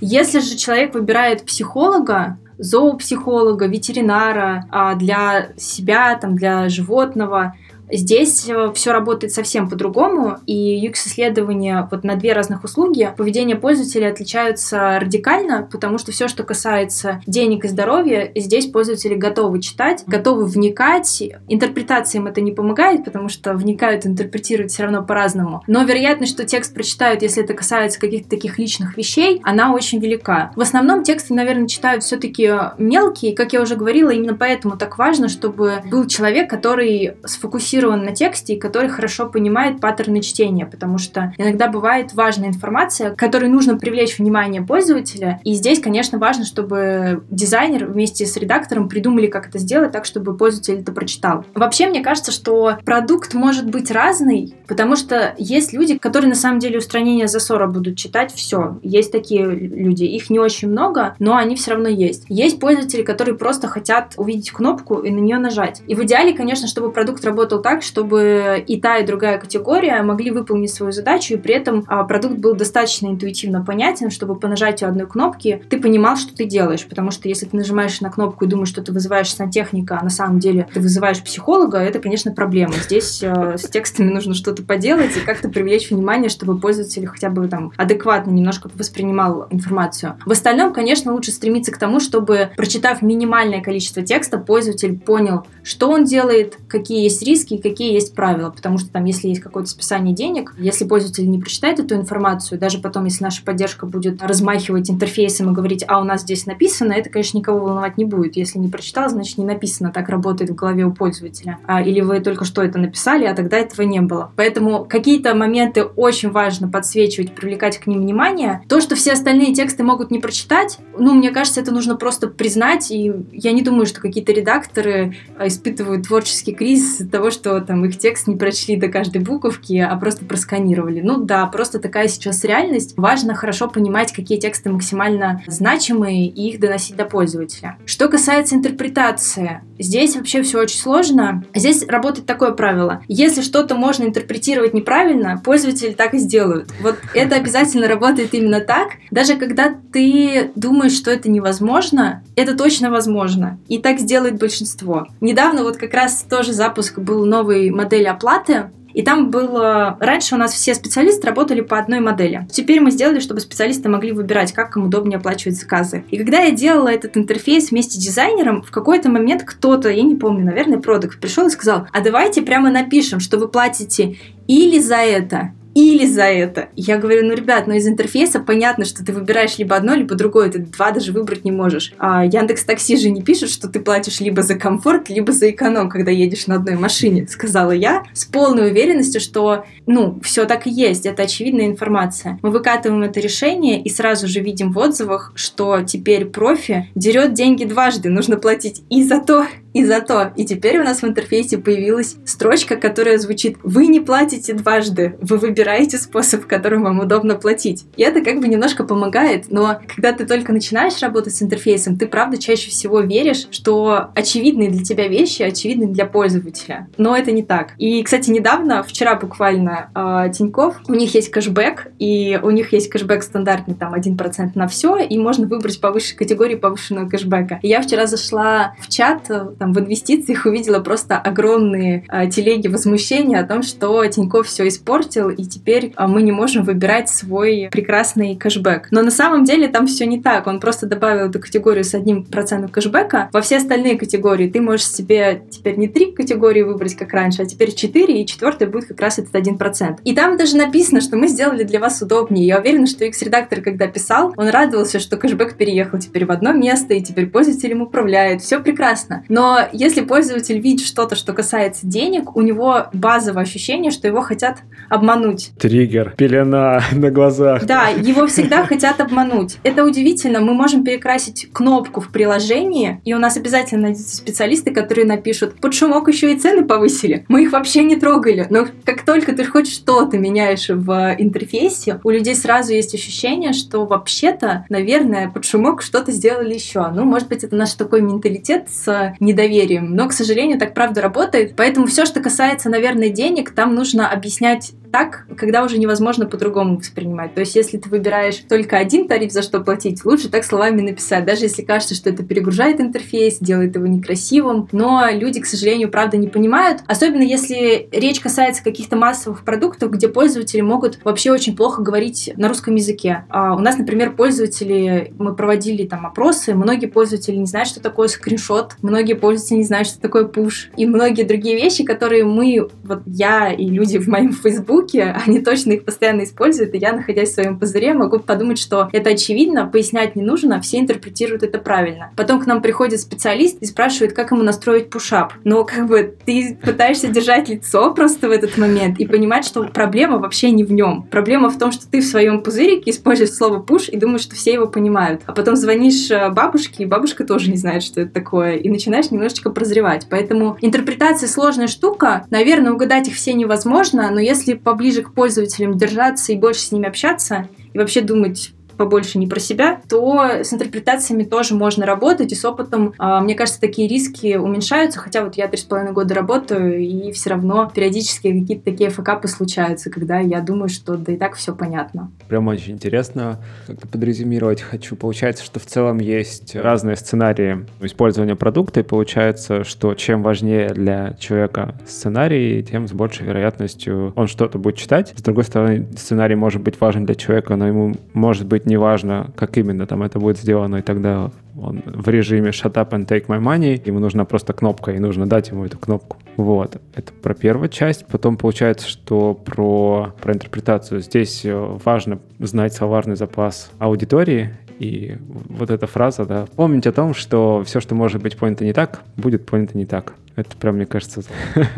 Если же человек выбирает психолога, зоопсихолога, ветеринара а для себя, там, для животного, Здесь э, все работает совсем по-другому, и UX-исследования вот на две разных услуги поведение пользователя отличаются радикально, потому что все, что касается денег и здоровья, здесь пользователи готовы читать, готовы вникать. Интерпретациям это не помогает, потому что вникают, интерпретируют все равно по-разному. Но вероятность, что текст прочитают, если это касается каких-то таких личных вещей, она очень велика. В основном тексты, наверное, читают все-таки мелкие, как я уже говорила, именно поэтому так важно, чтобы был человек, который сфокусирован сфокусирован на тексте и который хорошо понимает паттерны чтения, потому что иногда бывает важная информация, которой нужно привлечь внимание пользователя. И здесь, конечно, важно, чтобы дизайнер вместе с редактором придумали, как это сделать так, чтобы пользователь это прочитал. Вообще, мне кажется, что продукт может быть разный, потому что есть люди, которые на самом деле устранение засора будут читать все. Есть такие люди, их не очень много, но они все равно есть. Есть пользователи, которые просто хотят увидеть кнопку и на нее нажать. И в идеале, конечно, чтобы продукт работал так, так, чтобы и та, и другая категория могли выполнить свою задачу, и при этом а, продукт был достаточно интуитивно понятен, чтобы по нажатию одной кнопки ты понимал, что ты делаешь. Потому что если ты нажимаешь на кнопку и думаешь, что ты вызываешь сантехника, а на самом деле ты вызываешь психолога, это, конечно, проблема. Здесь э, с текстами нужно что-то поделать и как-то привлечь внимание, чтобы пользователь хотя бы там адекватно немножко воспринимал информацию. В остальном, конечно, лучше стремиться к тому, чтобы, прочитав минимальное количество текста, пользователь понял, что он делает, какие есть риски какие есть правила, потому что там, если есть какое-то списание денег, если пользователь не прочитает эту информацию, даже потом, если наша поддержка будет размахивать интерфейсом и говорить, а у нас здесь написано, это, конечно, никого волновать не будет. Если не прочитал, значит, не написано, так работает в голове у пользователя. А, или вы только что это написали, а тогда этого не было. Поэтому какие-то моменты очень важно подсвечивать, привлекать к ним внимание. То, что все остальные тексты могут не прочитать, ну, мне кажется, это нужно просто признать, и я не думаю, что какие-то редакторы а, испытывают творческий кризис от того, что что там их текст не прочли до каждой буковки, а просто просканировали. Ну да, просто такая сейчас реальность. Важно хорошо понимать, какие тексты максимально значимые и их доносить до пользователя. Что касается интерпретации, здесь вообще все очень сложно. Здесь работает такое правило. Если что-то можно интерпретировать неправильно, пользователи так и сделают. Вот это обязательно работает именно так. Даже когда ты думаешь, что это невозможно, это точно возможно. И так сделает большинство. Недавно вот как раз тоже запуск был новой модели оплаты, И там было... Раньше у нас все специалисты работали по одной модели. Теперь мы сделали, чтобы специалисты могли выбирать, как им удобнее оплачивать заказы. И когда я делала этот интерфейс вместе с дизайнером, в какой-то момент кто-то, я не помню, наверное, продукт пришел и сказал, а давайте прямо напишем, что вы платите или за это, или за это. Я говорю, ну, ребят, ну из интерфейса понятно, что ты выбираешь либо одно, либо другое, ты два даже выбрать не можешь. А Яндекс Такси же не пишет, что ты платишь либо за комфорт, либо за эконом, когда едешь на одной машине, сказала я, с полной уверенностью, что, ну, все так и есть, это очевидная информация. Мы выкатываем это решение и сразу же видим в отзывах, что теперь профи дерет деньги дважды, нужно платить и за то, и за то. И теперь у нас в интерфейсе появилась строчка, которая звучит «Вы не платите дважды, вы выбираете способ, которым вам удобно платить». И это как бы немножко помогает, но когда ты только начинаешь работать с интерфейсом, ты правда чаще всего веришь, что очевидные для тебя вещи очевидны для пользователя. Но это не так. И, кстати, недавно, вчера буквально, э, Тиньков, у них есть кэшбэк, и у них есть кэшбэк стандартный, там, 1% на все, и можно выбрать по категории повышенного кэшбэка. И я вчера зашла в чат там в инвестициях увидела просто огромные а, телеги возмущения о том, что Тиньков все испортил, и теперь а, мы не можем выбирать свой прекрасный кэшбэк. Но на самом деле там все не так. Он просто добавил эту категорию с одним процентом кэшбэка. Во все остальные категории ты можешь себе теперь не три категории выбрать, как раньше, а теперь четыре, и четвертая будет как раз этот один процент. И там даже написано, что мы сделали для вас удобнее. Я уверена, что X-редактор, когда писал, он радовался, что кэшбэк переехал теперь в одно место, и теперь пользователь им управляет. Все прекрасно. Но если пользователь видит что-то, что касается денег, у него базовое ощущение, что его хотят обмануть. Триггер, пелена на глазах. Да, его всегда хотят обмануть. Это удивительно. Мы можем перекрасить кнопку в приложении, и у нас обязательно найдутся специалисты, которые напишут, под шумок еще и цены повысили. Мы их вообще не трогали. Но как только ты хоть что-то меняешь в интерфейсе, у людей сразу есть ощущение, что вообще-то, наверное, под шумок что-то сделали еще. Ну, может быть, это наш такой менталитет с недоверием недоверием. Но, к сожалению, так правда работает. Поэтому все, что касается, наверное, денег, там нужно объяснять так, когда уже невозможно по-другому воспринимать. То есть, если ты выбираешь только один тариф, за что платить, лучше так словами написать, даже если кажется, что это перегружает интерфейс, делает его некрасивым. Но люди, к сожалению, правда не понимают, особенно если речь касается каких-то массовых продуктов, где пользователи могут вообще очень плохо говорить на русском языке. А у нас, например, пользователи, мы проводили там опросы, многие пользователи не знают, что такое скриншот, многие пользователи не знают, что такое пуш, и многие другие вещи, которые мы, вот я и люди в моем Фейсбуке Фейсбуке, они точно их постоянно используют, и я, находясь в своем пузыре, могу подумать, что это очевидно, пояснять не нужно, все интерпретируют это правильно. Потом к нам приходит специалист и спрашивает, как ему настроить пушап. Но как бы ты пытаешься держать лицо просто в этот момент и понимать, что проблема вообще не в нем. Проблема в том, что ты в своем пузырике используешь слово пуш и думаешь, что все его понимают. А потом звонишь э, бабушке, и бабушка тоже не знает, что это такое, и начинаешь немножечко прозревать. Поэтому интерпретация сложная штука. Наверное, угадать их все невозможно, но если поближе к пользователям держаться и больше с ними общаться, и вообще думать побольше не про себя, то с интерпретациями тоже можно работать, и с опытом, а, мне кажется, такие риски уменьшаются, хотя вот я три с половиной года работаю, и все равно периодически какие-то такие факапы случаются, когда я думаю, что да и так все понятно. Прям очень интересно как-то подрезюмировать хочу. Получается, что в целом есть разные сценарии использования продукта, и получается, что чем важнее для человека сценарий, тем с большей вероятностью он что-то будет читать. С другой стороны, сценарий может быть важен для человека, но ему может быть неважно, как именно там это будет сделано, и тогда он в режиме shut up and take my money, ему нужна просто кнопка, и нужно дать ему эту кнопку. Вот, это про первую часть. Потом получается, что про, про интерпретацию. Здесь э, важно знать словарный запас аудитории, и вот эта фраза, да, помнить о том, что все, что может быть понято не так, будет понято не так. Это прям, мне кажется,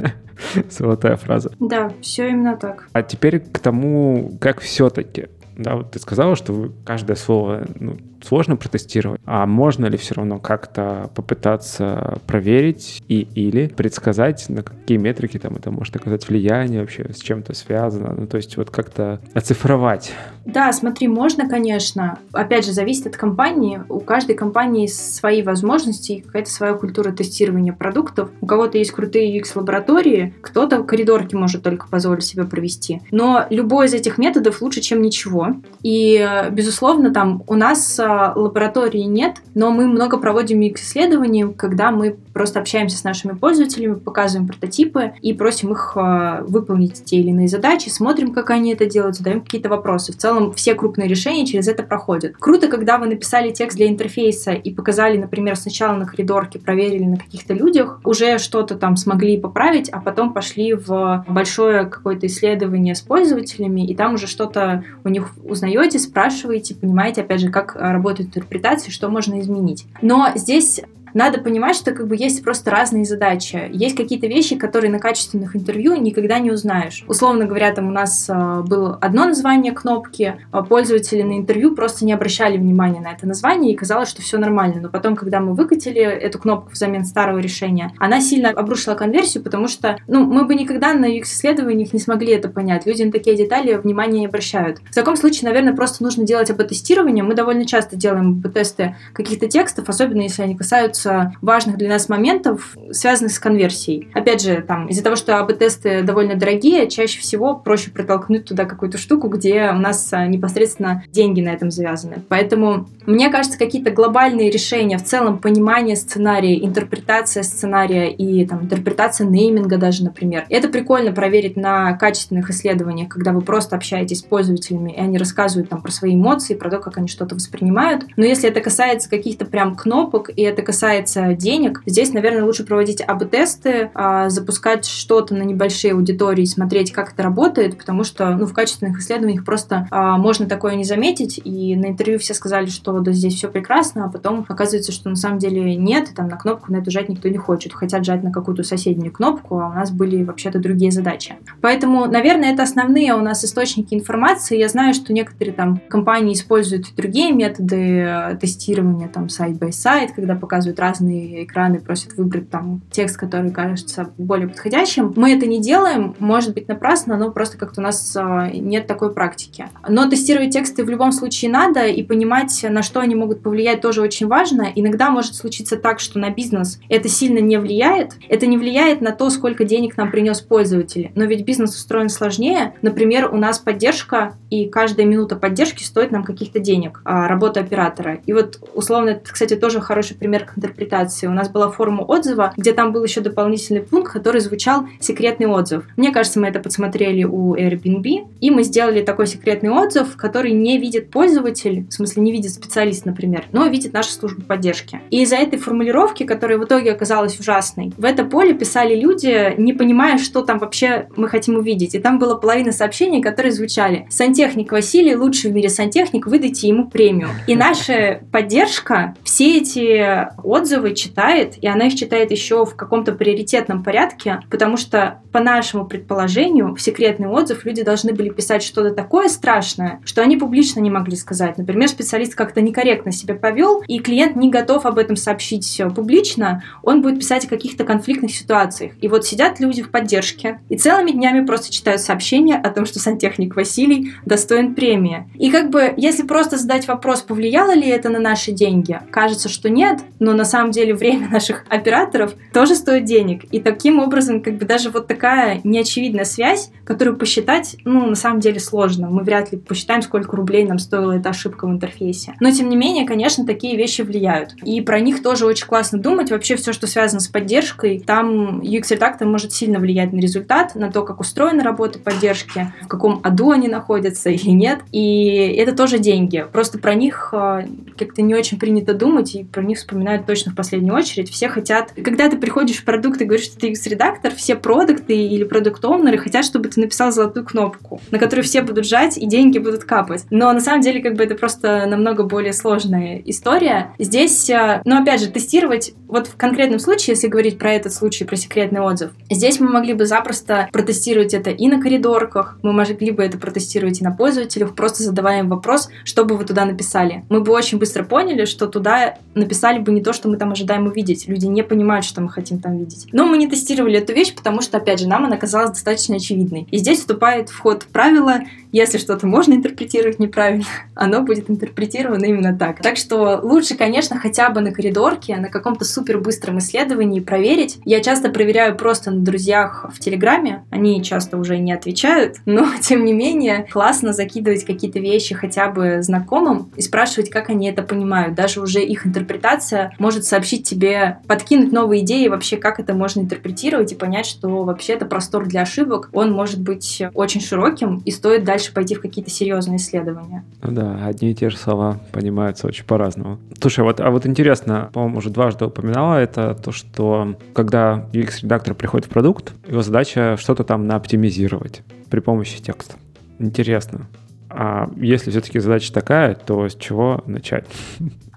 золотая фраза. Да, все именно так. А теперь к тому, как все-таки да, вот ты сказала, что каждое слово ну, сложно протестировать, а можно ли все равно как-то попытаться проверить и или предсказать, на какие метрики там это может оказать влияние вообще, с чем-то связано, ну то есть вот как-то оцифровать. Да, смотри, можно, конечно. Опять же, зависит от компании. У каждой компании свои возможности, какая-то своя культура тестирования продуктов. У кого-то есть крутые UX-лаборатории, кто-то коридорки может только позволить себе провести. Но любой из этих методов лучше, чем ничего. И, безусловно, там у нас лаборатории нет, но мы много проводим UX-исследований, когда мы просто общаемся с нашими пользователями, показываем прототипы и просим их э, выполнить те или иные задачи, смотрим, как они это делают, задаем какие-то вопросы. В целом все крупные решения через это проходят. Круто, когда вы написали текст для интерфейса и показали, например, сначала на коридорке, проверили на каких-то людях, уже что-то там смогли поправить, а потом пошли в большое какое-то исследование с пользователями, и там уже что-то у них узнаете, спрашиваете, понимаете, опять же, как работает интерпретация, что можно изменить. Но здесь надо понимать, что как бы есть просто разные задачи. Есть какие-то вещи, которые на качественных интервью никогда не узнаешь. Условно говоря, там у нас э, было одно название кнопки, а пользователи на интервью просто не обращали внимания на это название и казалось, что все нормально. Но потом, когда мы выкатили эту кнопку взамен старого решения, она сильно обрушила конверсию, потому что ну, мы бы никогда на UX-исследованиях не смогли это понять. Люди на такие детали внимания не обращают. В таком случае, наверное, просто нужно делать АБ-тестирование. Мы довольно часто делаем АБ-тесты каких-то текстов, особенно если они касаются важных для нас моментов, связанных с конверсией. Опять же, там, из-за того, что АБ-тесты довольно дорогие, чаще всего проще протолкнуть туда какую-то штуку, где у нас а, непосредственно деньги на этом завязаны. Поэтому, мне кажется, какие-то глобальные решения, в целом понимание сценария, интерпретация сценария и там, интерпретация нейминга даже, например, это прикольно проверить на качественных исследованиях, когда вы просто общаетесь с пользователями, и они рассказывают там про свои эмоции, про то, как они что-то воспринимают. Но если это касается каких-то прям кнопок, и это касается касается денег, здесь, наверное, лучше проводить АБ-тесты, а, запускать что-то на небольшие аудитории, смотреть, как это работает, потому что ну, в качественных исследованиях просто а, можно такое не заметить, и на интервью все сказали, что да, здесь все прекрасно, а потом оказывается, что на самом деле нет, и там на кнопку на эту жать никто не хочет, хотят жать на какую-то соседнюю кнопку, а у нас были вообще-то другие задачи. Поэтому, наверное, это основные у нас источники информации. Я знаю, что некоторые там компании используют другие методы э, тестирования, там, side-by-side, когда показывают разные экраны, просят выбрать там текст, который кажется более подходящим. Мы это не делаем, может быть напрасно, но просто как-то у нас а, нет такой практики. Но тестировать тексты в любом случае надо, и понимать, на что они могут повлиять, тоже очень важно. Иногда может случиться так, что на бизнес это сильно не влияет. Это не влияет на то, сколько денег нам принес пользователь. Но ведь бизнес устроен сложнее. Например, у нас поддержка, и каждая минута поддержки стоит нам каких-то денег, а, работа оператора. И вот, условно, это, кстати, тоже хороший пример интерпретации. У нас была форма отзыва, где там был еще дополнительный пункт, который звучал «секретный отзыв». Мне кажется, мы это подсмотрели у Airbnb, и мы сделали такой секретный отзыв, который не видит пользователь, в смысле не видит специалист, например, но видит наша служба поддержки. И из-за этой формулировки, которая в итоге оказалась ужасной, в это поле писали люди, не понимая, что там вообще мы хотим увидеть. И там была половина сообщений, которые звучали «Сантехник Василий, лучший в мире сантехник, выдайте ему премию». И наша поддержка, все эти отзывы читает, и она их читает еще в каком-то приоритетном порядке, потому что, по нашему предположению, в секретный отзыв люди должны были писать что-то такое страшное, что они публично не могли сказать. Например, специалист как-то некорректно себя повел, и клиент не готов об этом сообщить публично, он будет писать о каких-то конфликтных ситуациях. И вот сидят люди в поддержке и целыми днями просто читают сообщения о том, что сантехник Василий достоин премии. И как бы, если просто задать вопрос, повлияло ли это на наши деньги, кажется, что нет, но на самом деле время наших операторов тоже стоит денег. И таким образом, как бы даже вот такая неочевидная связь, которую посчитать, ну, на самом деле сложно. Мы вряд ли посчитаем, сколько рублей нам стоила эта ошибка в интерфейсе. Но, тем не менее, конечно, такие вещи влияют. И про них тоже очень классно думать. Вообще все, что связано с поддержкой, там UX-редактор может сильно влиять на результат, на то, как устроена работа поддержки, в каком аду они находятся или нет. И это тоже деньги. Просто про них э, как-то не очень принято думать, и про них вспоминают точно в последнюю очередь. Все хотят... Когда ты приходишь в продукт и говоришь, что ты UX-редактор, все продукты или продукт-оунеры хотят, чтобы ты написал золотую кнопку, на которую все будут жать, и деньги будут капать. Но на самом деле, как бы это просто намного более сложная история. Здесь, э, ну, опять же, тестировать, вот в конкретном случае, если говорить про этот случай, про секретный отзыв, здесь мы могли бы запросто протестировать это и на коридорках, мы могли бы это протестировать и на пользователях, просто задавая им вопрос, что бы вы туда написали. Мы бы очень быстро поняли, что туда написали бы не то, что мы там ожидаем увидеть. Люди не понимают, что мы хотим там видеть. Но мы не тестировали эту вещь, потому что, опять же, нам она казалась достаточно очевидной. И здесь вступает в ход правило, если что-то можно интерпретировать неправильно, оно будет интерпретировано именно так. Так что лучше, конечно, хотя бы на коридорке, на каком-то супер быстром исследовании проверить. Я часто проверяю просто на друзьях в Телеграме. Они часто уже не отвечают, но, тем не менее, классно закидывать какие-то вещи хотя бы знакомым и спрашивать, как они это понимают. Даже уже их интерпретация может может сообщить тебе, подкинуть новые идеи вообще, как это можно интерпретировать и понять, что вообще это простор для ошибок, он может быть очень широким и стоит дальше пойти в какие-то серьезные исследования. Ну да, одни и те же слова понимаются очень по-разному. Слушай, вот, а вот интересно, по-моему, уже дважды упоминала это, то, что когда UX-редактор приходит в продукт, его задача что-то там наоптимизировать при помощи текста. Интересно. А если все-таки задача такая, то с чего начать?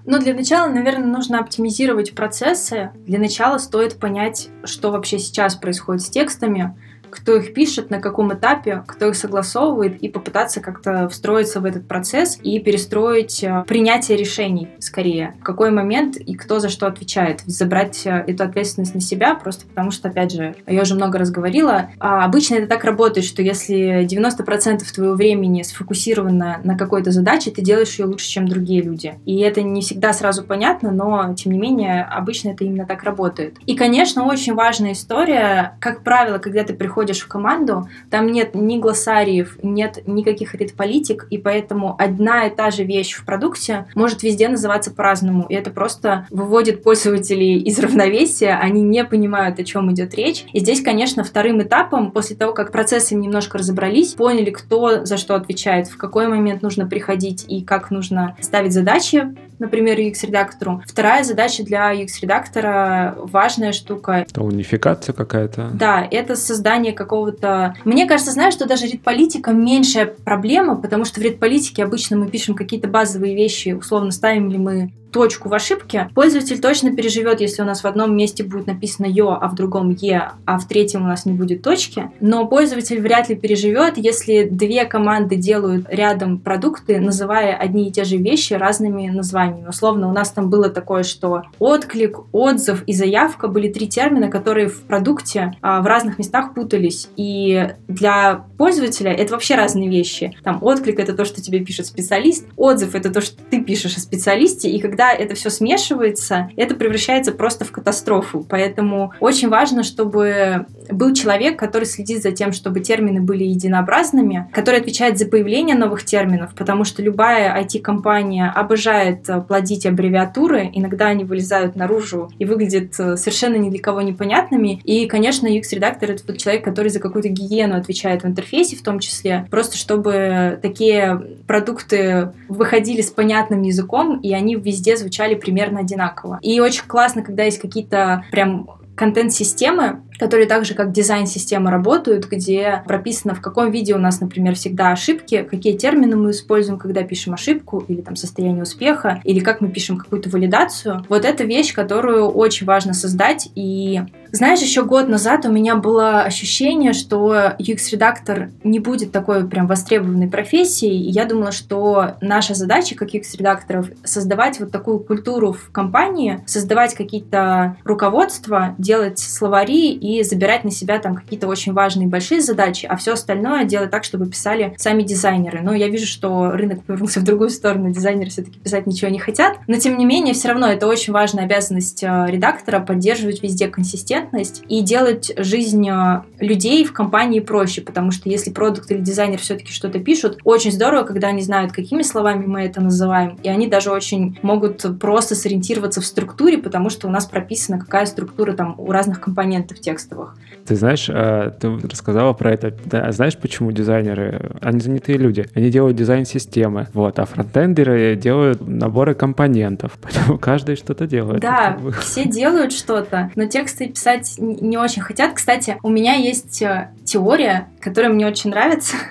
Ну, для начала, наверное, нужно оптимизировать процессы. Для начала стоит понять, что вообще сейчас происходит с текстами, кто их пишет, на каком этапе, кто их согласовывает, и попытаться как-то встроиться в этот процесс и перестроить э, принятие решений скорее. В какой момент и кто за что отвечает. Забрать э, эту ответственность на себя, просто потому что, опять же, я уже много раз говорила, а обычно это так работает, что если 90% твоего времени сфокусировано на какой-то задаче, ты делаешь ее лучше, чем другие люди. И это не всегда сразу понятно, но, тем не менее, обычно это именно так работает. И, конечно, очень важная история, как правило, когда ты приходишь приходишь в команду, там нет ни глоссариев, нет никаких рит-политик, и поэтому одна и та же вещь в продукте может везде называться по-разному, и это просто выводит пользователей из равновесия, они не понимают, о чем идет речь. И здесь, конечно, вторым этапом, после того, как процессы немножко разобрались, поняли, кто за что отвечает, в какой момент нужно приходить и как нужно ставить задачи, например, UX-редактору. Вторая задача для UX-редактора, важная штука. Это унификация какая-то. Да, это создание какого-то... Мне кажется, знаешь, что даже редполитика меньшая проблема, потому что в редполитике обычно мы пишем какие-то базовые вещи, условно ставим ли мы точку в ошибке, пользователь точно переживет, если у нас в одном месте будет написано «ё», а в другом «е», а в третьем у нас не будет точки. Но пользователь вряд ли переживет, если две команды делают рядом продукты, называя одни и те же вещи разными названиями. Условно, у нас там было такое, что отклик, отзыв и заявка были три термина, которые в продукте а, в разных местах путались. И для пользователя это вообще разные вещи. Там отклик — это то, что тебе пишет специалист, отзыв — это то, что ты пишешь о специалисте, и когда это все смешивается, это превращается просто в катастрофу. Поэтому очень важно, чтобы был человек, который следит за тем, чтобы термины были единообразными, который отвечает за появление новых терминов, потому что любая IT-компания обожает э, плодить аббревиатуры, иногда они вылезают наружу и выглядят э, совершенно ни для кого непонятными. И, конечно, UX-редактор — это тот человек, который за какую-то гигиену отвечает в интерфейсе в том числе, просто чтобы такие продукты выходили с понятным языком, и они везде звучали примерно одинаково. И очень классно, когда есть какие-то прям контент-системы, которые так же, как дизайн-система работают, где прописано, в каком виде у нас, например, всегда ошибки, какие термины мы используем, когда пишем ошибку, или там состояние успеха, или как мы пишем какую-то валидацию. Вот это вещь, которую очень важно создать. И знаешь, еще год назад у меня было ощущение, что UX-редактор не будет такой прям востребованной профессией, и я думала, что наша задача как UX-редакторов создавать вот такую культуру в компании, создавать какие-то руководства, делать словари и забирать на себя там какие-то очень важные большие задачи, а все остальное делать так, чтобы писали сами дизайнеры. Но я вижу, что рынок повернулся в другую сторону, дизайнеры все-таки писать ничего не хотят. Но тем не менее, все равно это очень важная обязанность э, редактора поддерживать везде консистентность и делать жизнь э, людей в компании проще, потому что если продукт или дизайнер все-таки что-то пишут, очень здорово, когда они знают, какими словами мы это называем, и они даже очень могут просто сориентироваться в структуре, потому что у нас прописана какая структура там у разных компонентов текста текстовых. Ты знаешь, а, ты рассказала про это. Да, знаешь, почему дизайнеры? Они занятые люди. Они делают дизайн-системы. Вот, а фронтендеры делают наборы компонентов. Поэтому каждый что-то делает. Да, все делают что-то, но тексты писать не очень хотят. Кстати, у меня есть э, теория, которая мне очень нравится.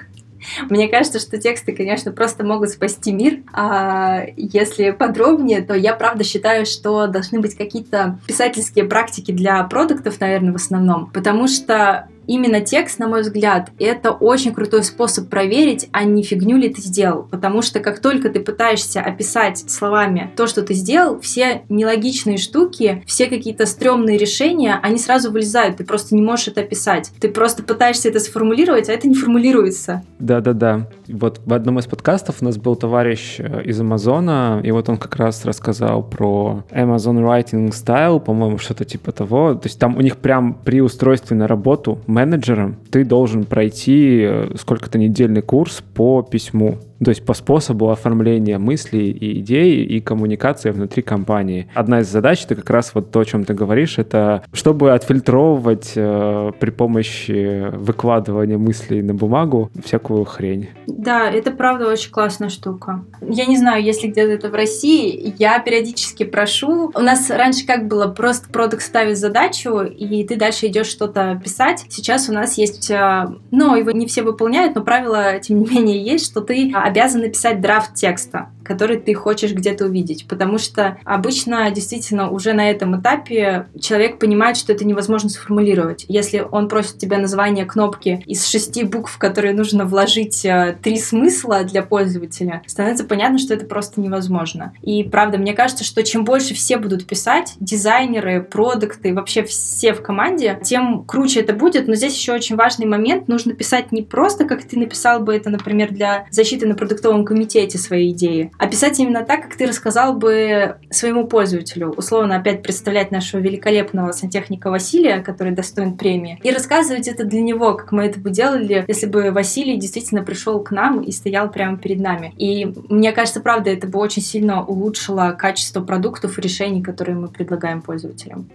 Мне кажется, что тексты, конечно, просто могут спасти мир. А если подробнее, то я правда считаю, что должны быть какие-то писательские практики для продуктов, наверное, в основном. Потому что именно текст, на мой взгляд, это очень крутой способ проверить, а не фигню ли ты сделал. Потому что как только ты пытаешься описать словами то, что ты сделал, все нелогичные штуки, все какие-то стрёмные решения, они сразу вылезают. Ты просто не можешь это описать. Ты просто пытаешься это сформулировать, а это не формулируется. Да-да-да. Вот в одном из подкастов у нас был товарищ э, из Амазона, и вот он как раз рассказал про Amazon Writing Style, по-моему, что-то типа того. То есть там у них прям при устройстве на работу менеджером ты должен пройти э, сколько-то недельный курс по письму то есть по способу оформления мыслей и идей и коммуникации внутри компании. Одна из задач, это как раз вот то, о чем ты говоришь, это чтобы отфильтровывать э, при помощи выкладывания мыслей на бумагу всякую хрень. Да, это правда очень классная штука. Я не знаю, если где-то это в России, я периодически прошу. У нас раньше как было, просто продукт ставит задачу, и ты дальше идешь что-то писать. Сейчас у нас есть, э, ну, его не все выполняют, но правило, тем не менее, есть, что ты обязан написать драфт текста который ты хочешь где-то увидеть. Потому что обычно действительно уже на этом этапе человек понимает, что это невозможно сформулировать. Если он просит тебя название кнопки из шести букв, которые нужно вложить э, три смысла для пользователя, становится понятно, что это просто невозможно. И правда, мне кажется, что чем больше все будут писать, дизайнеры, продукты, вообще все в команде, тем круче это будет. Но здесь еще очень важный момент. Нужно писать не просто, как ты написал бы это, например, для защиты на продуктовом комитете своей идеи, описать именно так, как ты рассказал бы своему пользователю. Условно опять представлять нашего великолепного сантехника Василия, который достоин премии, и рассказывать это для него, как мы это бы делали, если бы Василий действительно пришел к нам и стоял прямо перед нами. И мне кажется, правда, это бы очень сильно улучшило качество продуктов и решений, которые мы предлагаем пользователям.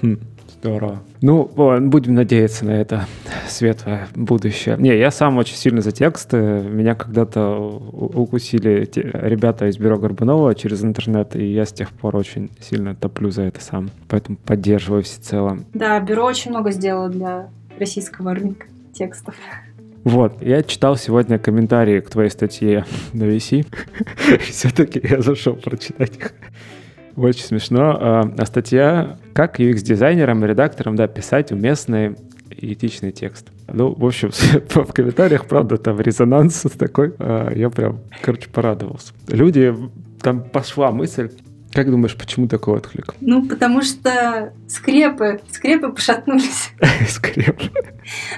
Здорово. Ну, будем надеяться на это светлое будущее. Не, я сам очень сильно за тексты. Меня когда-то укусили ребята из бюро Горбунова через интернет, и я с тех пор очень сильно топлю за это сам. Поэтому поддерживаю всецело. Да, бюро очень много сделало для российского рынка текстов. Вот, я читал сегодня комментарии к твоей статье на VC. Все-таки я зашел прочитать их. Очень смешно. А, а статья «Как UX-дизайнерам и редакторам да, писать уместный и этичный текст». Ну, в общем, в комментариях, правда, там резонанс такой. А, я прям, короче, порадовался. Люди, там пошла мысль, как думаешь, почему такой отклик? Ну, потому что скрепы, скрепы пошатнулись. Скрепы.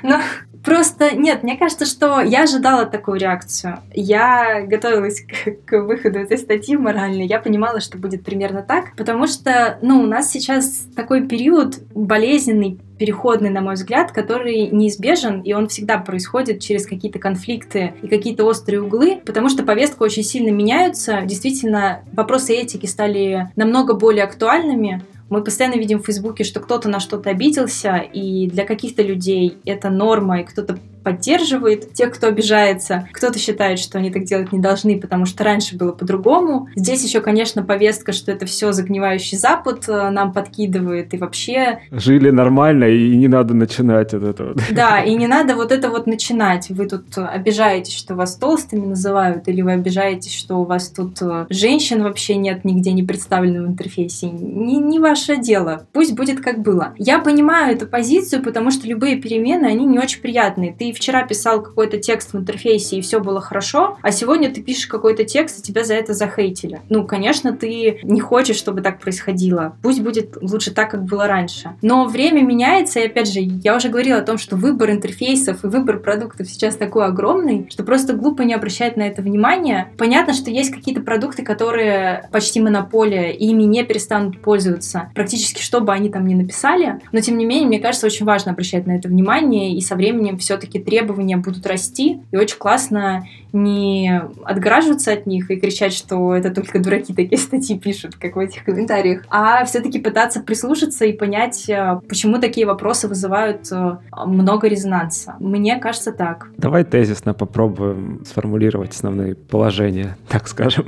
Ну, Просто нет, мне кажется, что я ожидала такую реакцию. Я готовилась к, к выходу этой статьи моральной. Я понимала, что будет примерно так, потому что, ну, у нас сейчас такой период болезненный, переходный, на мой взгляд, который неизбежен, и он всегда происходит через какие-то конфликты и какие-то острые углы, потому что повестка очень сильно меняется. Действительно, вопросы этики стали намного более актуальными, мы постоянно видим в Фейсбуке, что кто-то на что-то обиделся, и для каких-то людей это норма, и кто-то поддерживает тех, кто обижается. Кто-то считает, что они так делать не должны, потому что раньше было по-другому. Здесь еще, конечно, повестка, что это все загнивающий Запад э, нам подкидывает и вообще... Жили нормально, и не надо начинать от этого. Да, и не надо вот это вот начинать. Вы тут обижаетесь, что вас толстыми называют, или вы обижаетесь, что у вас тут э, женщин вообще нет нигде не представлено в интерфейсе. Не, не ваше дело. Пусть будет как было. Я понимаю эту позицию, потому что любые перемены, они не очень приятные. Ты вчера писал какой-то текст в интерфейсе, и все было хорошо, а сегодня ты пишешь какой-то текст, и тебя за это захейтили. Ну, конечно, ты не хочешь, чтобы так происходило. Пусть будет лучше так, как было раньше. Но время меняется, и опять же, я уже говорила о том, что выбор интерфейсов и выбор продуктов сейчас такой огромный, что просто глупо не обращать на это внимание. Понятно, что есть какие-то продукты, которые почти монополия, и ими не перестанут пользоваться практически, что бы они там ни написали. Но, тем не менее, мне кажется, очень важно обращать на это внимание, и со временем все-таки требования будут расти, и очень классно не отгораживаться от них и кричать, что это только дураки такие статьи пишут, как в этих комментариях, а все-таки пытаться прислушаться и понять, э, почему такие вопросы вызывают э, много резонанса. Мне кажется так. Давай тезисно попробуем сформулировать основные положения, так скажем,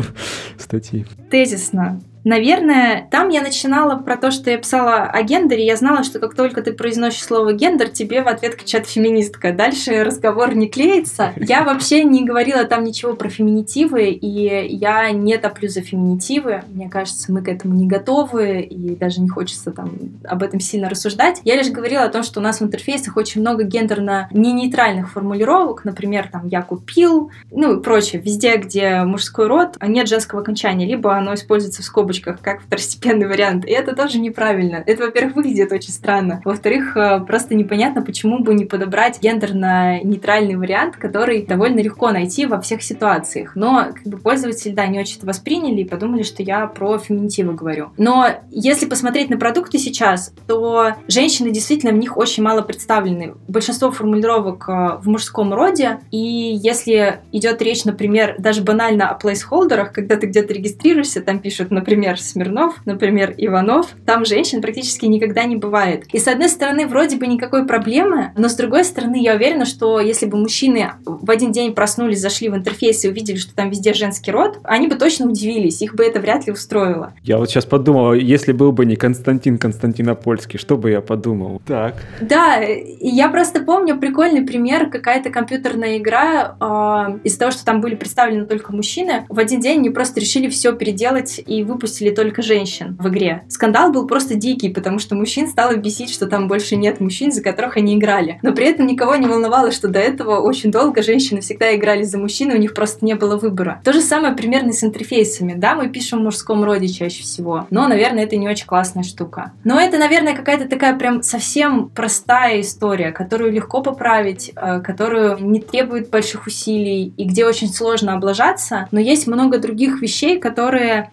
статьи. Тезисно. Наверное, там я начинала про то, что я писала о гендере. Я знала, что как только ты произносишь слово гендер, тебе в ответ кричат феминистка. Дальше разговор не клеится. Я вообще не говорила там ничего про феминитивы, и я не топлю за феминитивы. Мне кажется, мы к этому не готовы, и даже не хочется там об этом сильно рассуждать. Я лишь говорила о том, что у нас в интерфейсах очень много гендерно не нейтральных формулировок. Например, там «я купил», ну и прочее. Везде, где мужской род, нет женского окончания, либо оно используется в скобочках скобочках, как второстепенный вариант. И это тоже неправильно. Это, во-первых, выглядит очень странно. Во-вторых, э, просто непонятно, почему бы не подобрать гендерно-нейтральный вариант, который довольно легко найти во всех ситуациях. Но как бы пользователи, да, не очень это восприняли и подумали, что я про феминитивы говорю. Но если посмотреть на продукты сейчас, то женщины действительно в них очень мало представлены. Большинство формулировок э, в мужском роде, и если идет речь, например, даже банально о плейсхолдерах, когда ты где-то регистрируешься, там пишут, например, Смирнов, например, Иванов, там женщин практически никогда не бывает. И с одной стороны, вроде бы никакой проблемы, но с другой стороны, я уверена, что если бы мужчины в один день проснулись, зашли в интерфейс и увидели, что там везде женский род, они бы точно удивились, их бы это вряд ли устроило. Я вот сейчас подумал, если был бы не Константин Константинопольский, что бы я подумал? Так. Да, я просто помню прикольный пример, какая-то компьютерная игра, э, из-за того, что там были представлены только мужчины, в один день они просто решили все переделать и выпустили только женщин в игре. Скандал был просто дикий, потому что мужчин стало бесить, что там больше нет мужчин, за которых они играли. Но при этом никого не волновало, что до этого очень долго женщины всегда играли за мужчин, и у них просто не было выбора. То же самое примерно с интерфейсами. Да, мы пишем в мужском роде чаще всего, но, наверное, это не очень классная штука. Но это, наверное, какая-то такая прям совсем простая история, которую легко поправить, э, которую не требует больших усилий и где очень сложно облажаться, но есть много других вещей, которые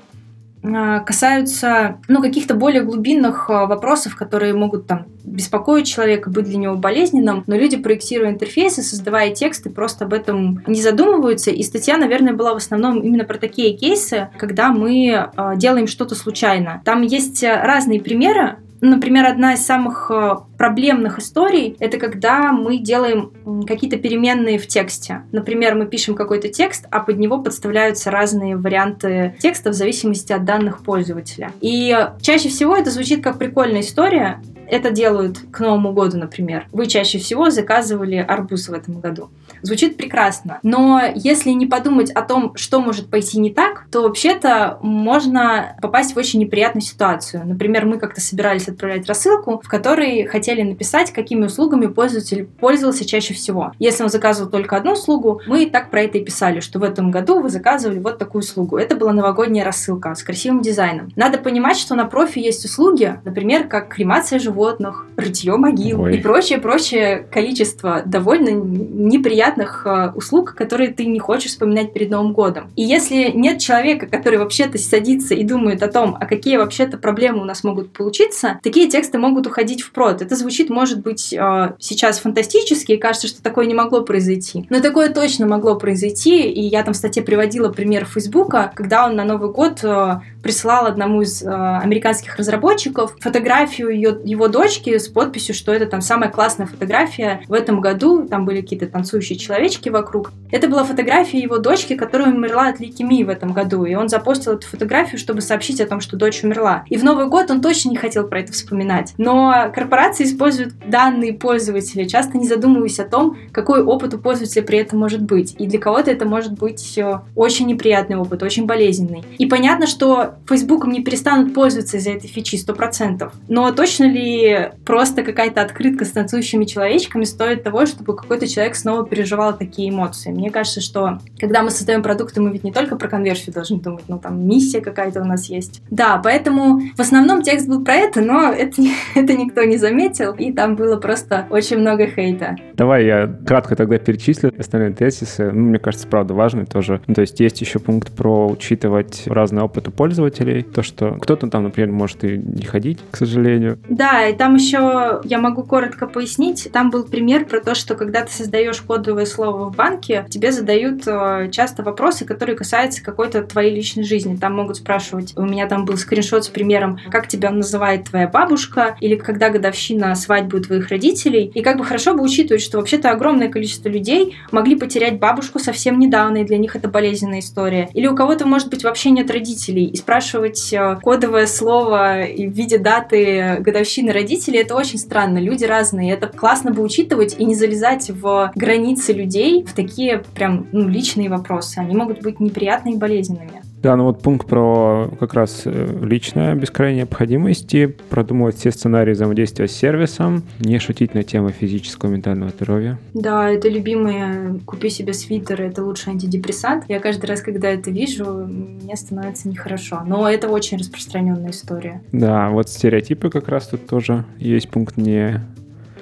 касаются ну, каких-то более глубинных а, вопросов, которые могут там беспокоить человека, быть для него болезненным, но люди, проектируя интерфейсы, создавая тексты, просто об этом не задумываются. И статья, наверное, была в основном именно про такие кейсы, когда мы э, делаем что-то случайно. Там есть разные примеры, Например, одна из самых э, проблемных историй — это когда мы делаем какие-то переменные в тексте. Например, мы пишем какой-то текст, а под него подставляются разные варианты текста в зависимости от данных пользователя. И чаще всего это звучит как прикольная история, это делают к Новому году, например. Вы чаще всего заказывали арбуз в этом году. Звучит прекрасно. Но если не подумать о том, что может пойти не так, то вообще-то можно попасть в очень неприятную ситуацию. Например, мы как-то собирались отправлять рассылку, в которой хотели написать, какими услугами пользователь пользовался чаще всего. Если он заказывал только одну услугу, мы так про это и писали, что в этом году вы заказывали вот такую услугу. Это была новогодняя рассылка с красивым дизайном. Надо понимать, что на профи есть услуги, например, как кремация животных, животных, рытье могил Ой. и прочее-прочее количество довольно неприятных э, услуг, которые ты не хочешь вспоминать перед Новым годом. И если нет человека, который вообще-то садится и думает о том, а какие вообще-то проблемы у нас могут получиться, такие тексты могут уходить в прод. Это звучит, может быть, э, сейчас фантастически, и кажется, что такое не могло произойти. Но такое точно могло произойти, и я там в статье приводила пример Фейсбука, когда он на Новый год э, прислал одному из американских разработчиков фотографию ее, его дочки с подписью, что это там самая классная фотография в этом году. Там были какие-то танцующие человечки вокруг. Это была фотография его дочки, которая умерла от лейкемии в этом году. И он запостил эту фотографию, чтобы сообщить о том, что дочь умерла. И в Новый год он точно не хотел про это вспоминать. Но корпорации используют данные пользователя, часто не задумываясь о том, какой опыт у пользователя при этом может быть. И для кого-то это может быть э, очень неприятный опыт, очень болезненный. И понятно, что Фейсбуком не перестанут пользоваться из-за этой фичи 100%. Но точно ли просто какая-то открытка с танцующими человечками стоит того, чтобы какой-то человек снова переживал такие эмоции. Мне кажется, что когда мы создаем продукты, мы ведь не только про конверсию должны думать, ну там миссия какая-то у нас есть. Да, поэтому в основном текст был про это, но это, это никто не заметил, и там было просто очень много хейта. Давай я кратко тогда перечислю остальные тезисы. Ну, мне кажется, правда важный тоже. Ну, то есть есть еще пункт про учитывать разный опыт у пользователей. То, что кто-то там, например, может и не ходить, к сожалению. Да, и там еще, я могу коротко пояснить, там был пример про то, что когда ты создаешь кодовое слово в банке, тебе задают э, часто вопросы, которые касаются какой-то твоей личной жизни. Там могут спрашивать, у меня там был скриншот с примером, как тебя называет твоя бабушка, или когда годовщина свадьбы твоих родителей. И как бы хорошо бы учитывать, что вообще-то огромное количество людей могли потерять бабушку совсем недавно, и для них это болезненная история. Или у кого-то, может быть, вообще нет родителей, и спрашивать э, кодовое слово в виде даты годовщины родителей, это очень странно. Люди разные. Это классно бы учитывать и не залезать в границы углубиться людей в такие прям ну, личные вопросы. Они могут быть неприятными и болезненными. Да, ну вот пункт про как раз э, личное без крайней необходимости, продумывать все сценарии взаимодействия с сервисом, не шутить на тему физического и ментального здоровья. Да, это любимые «купи себе свитер, это лучший антидепрессант». Я каждый раз, когда это вижу, мне становится нехорошо. Но это очень распространенная история. Да, вот стереотипы как раз тут тоже есть пункт не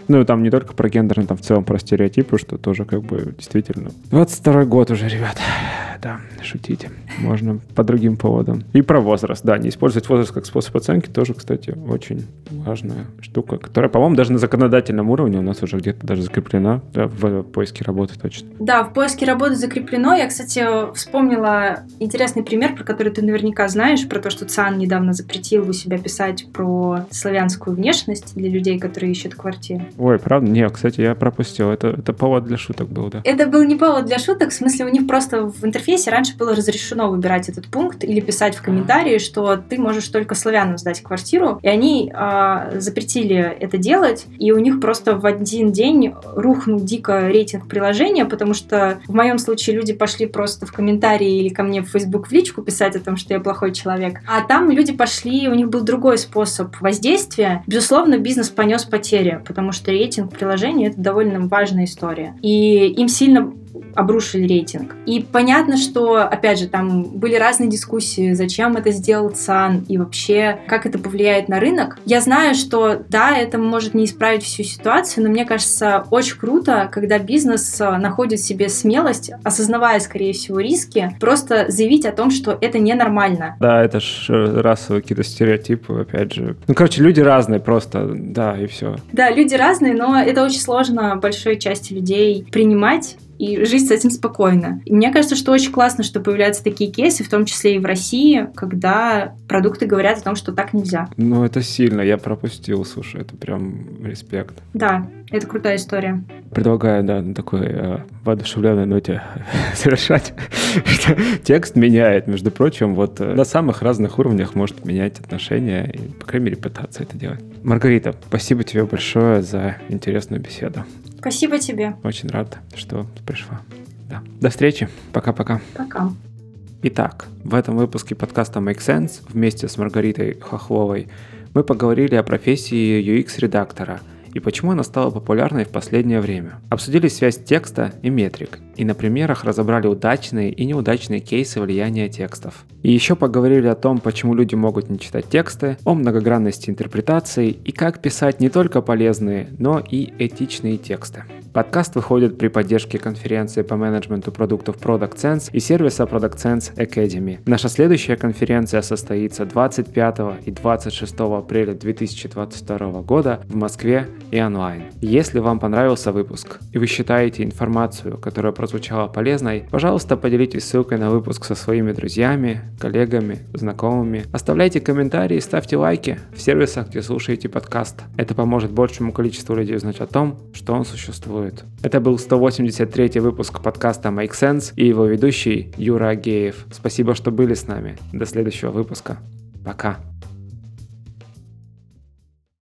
ну, там не только про гендерные, там в целом про стереотипы, что тоже как бы действительно. 22 год уже, ребят. Да, шутите. Можно по другим поводам. И про возраст, да. Не использовать возраст как способ оценки тоже, кстати, очень важная штука, которая, по-моему, даже на законодательном уровне у нас уже где-то даже закреплена да, в поиске работы точно. Да, в поиске работы закреплено. Я, кстати, вспомнила интересный пример, про который ты наверняка знаешь, про то, что ЦАН недавно запретил у себя писать про славянскую внешность для людей, которые ищут квартиру. Ой, правда? Не, кстати, я пропустил. Это, это повод для шуток был, да? Это был не повод для шуток, в смысле у них просто в интерфейсе раньше было разрешено выбирать этот пункт или писать в комментарии, что ты можешь только славянам сдать квартиру. И они э, запретили это делать, и у них просто в один день рухнул дико рейтинг приложения, потому что в моем случае люди пошли просто в комментарии или ко мне в Facebook в личку писать о том, что я плохой человек. А там люди пошли, у них был другой способ воздействия. Безусловно, бизнес понес потери, потому что рейтинг приложения это довольно важная история. И им сильно обрушили рейтинг. И понятно, что, опять же, там были разные дискуссии, зачем это сделал ЦАН и вообще, как это повлияет на рынок. Я знаю, что да, это может не исправить всю ситуацию, но мне кажется, очень круто, когда бизнес э, находит в себе смелость, осознавая, скорее всего, риски, просто заявить о том, что это ненормально. Да, это ж э, расовые какие-то стереотипы, опять же. Ну, короче, люди разные просто, да, и все. Да, люди разные, но это очень сложно большой части людей принимать и жить с этим спокойно. И мне кажется, что очень классно, что появляются такие кейсы, в том числе и в России, когда продукты говорят о том, что так нельзя. Ну, это сильно, я пропустил, слушай, это прям респект. Да, это крутая история. Предлагаю, да, на такой э, воодушевленной ноте завершать, что текст меняет, между прочим, вот э, на самых разных уровнях может менять отношения и, по крайней мере, пытаться это делать. Маргарита, спасибо тебе большое за интересную беседу. Спасибо тебе. Очень рад, что пришла. Да. До встречи. Пока-пока. Пока. Итак, в этом выпуске подкаста Make Sense вместе с Маргаритой Хохловой мы поговорили о профессии UX-редактора – и почему она стала популярной в последнее время. Обсудили связь текста и метрик, и на примерах разобрали удачные и неудачные кейсы влияния текстов. И еще поговорили о том, почему люди могут не читать тексты, о многогранности интерпретации и как писать не только полезные, но и этичные тексты. Подкаст выходит при поддержке конференции по менеджменту продуктов Product Sense и сервиса Product Sense Academy. Наша следующая конференция состоится 25 и 26 апреля 2022 года в Москве и онлайн. Если вам понравился выпуск и вы считаете информацию, которая прозвучала полезной, пожалуйста, поделитесь ссылкой на выпуск со своими друзьями, коллегами, знакомыми. Оставляйте комментарии, ставьте лайки в сервисах, где слушаете подкаст. Это поможет большему количеству людей узнать о том, что он существует. Это был 183 выпуск подкаста Make Sense и его ведущий Юра Агеев. Спасибо, что были с нами. До следующего выпуска. Пока.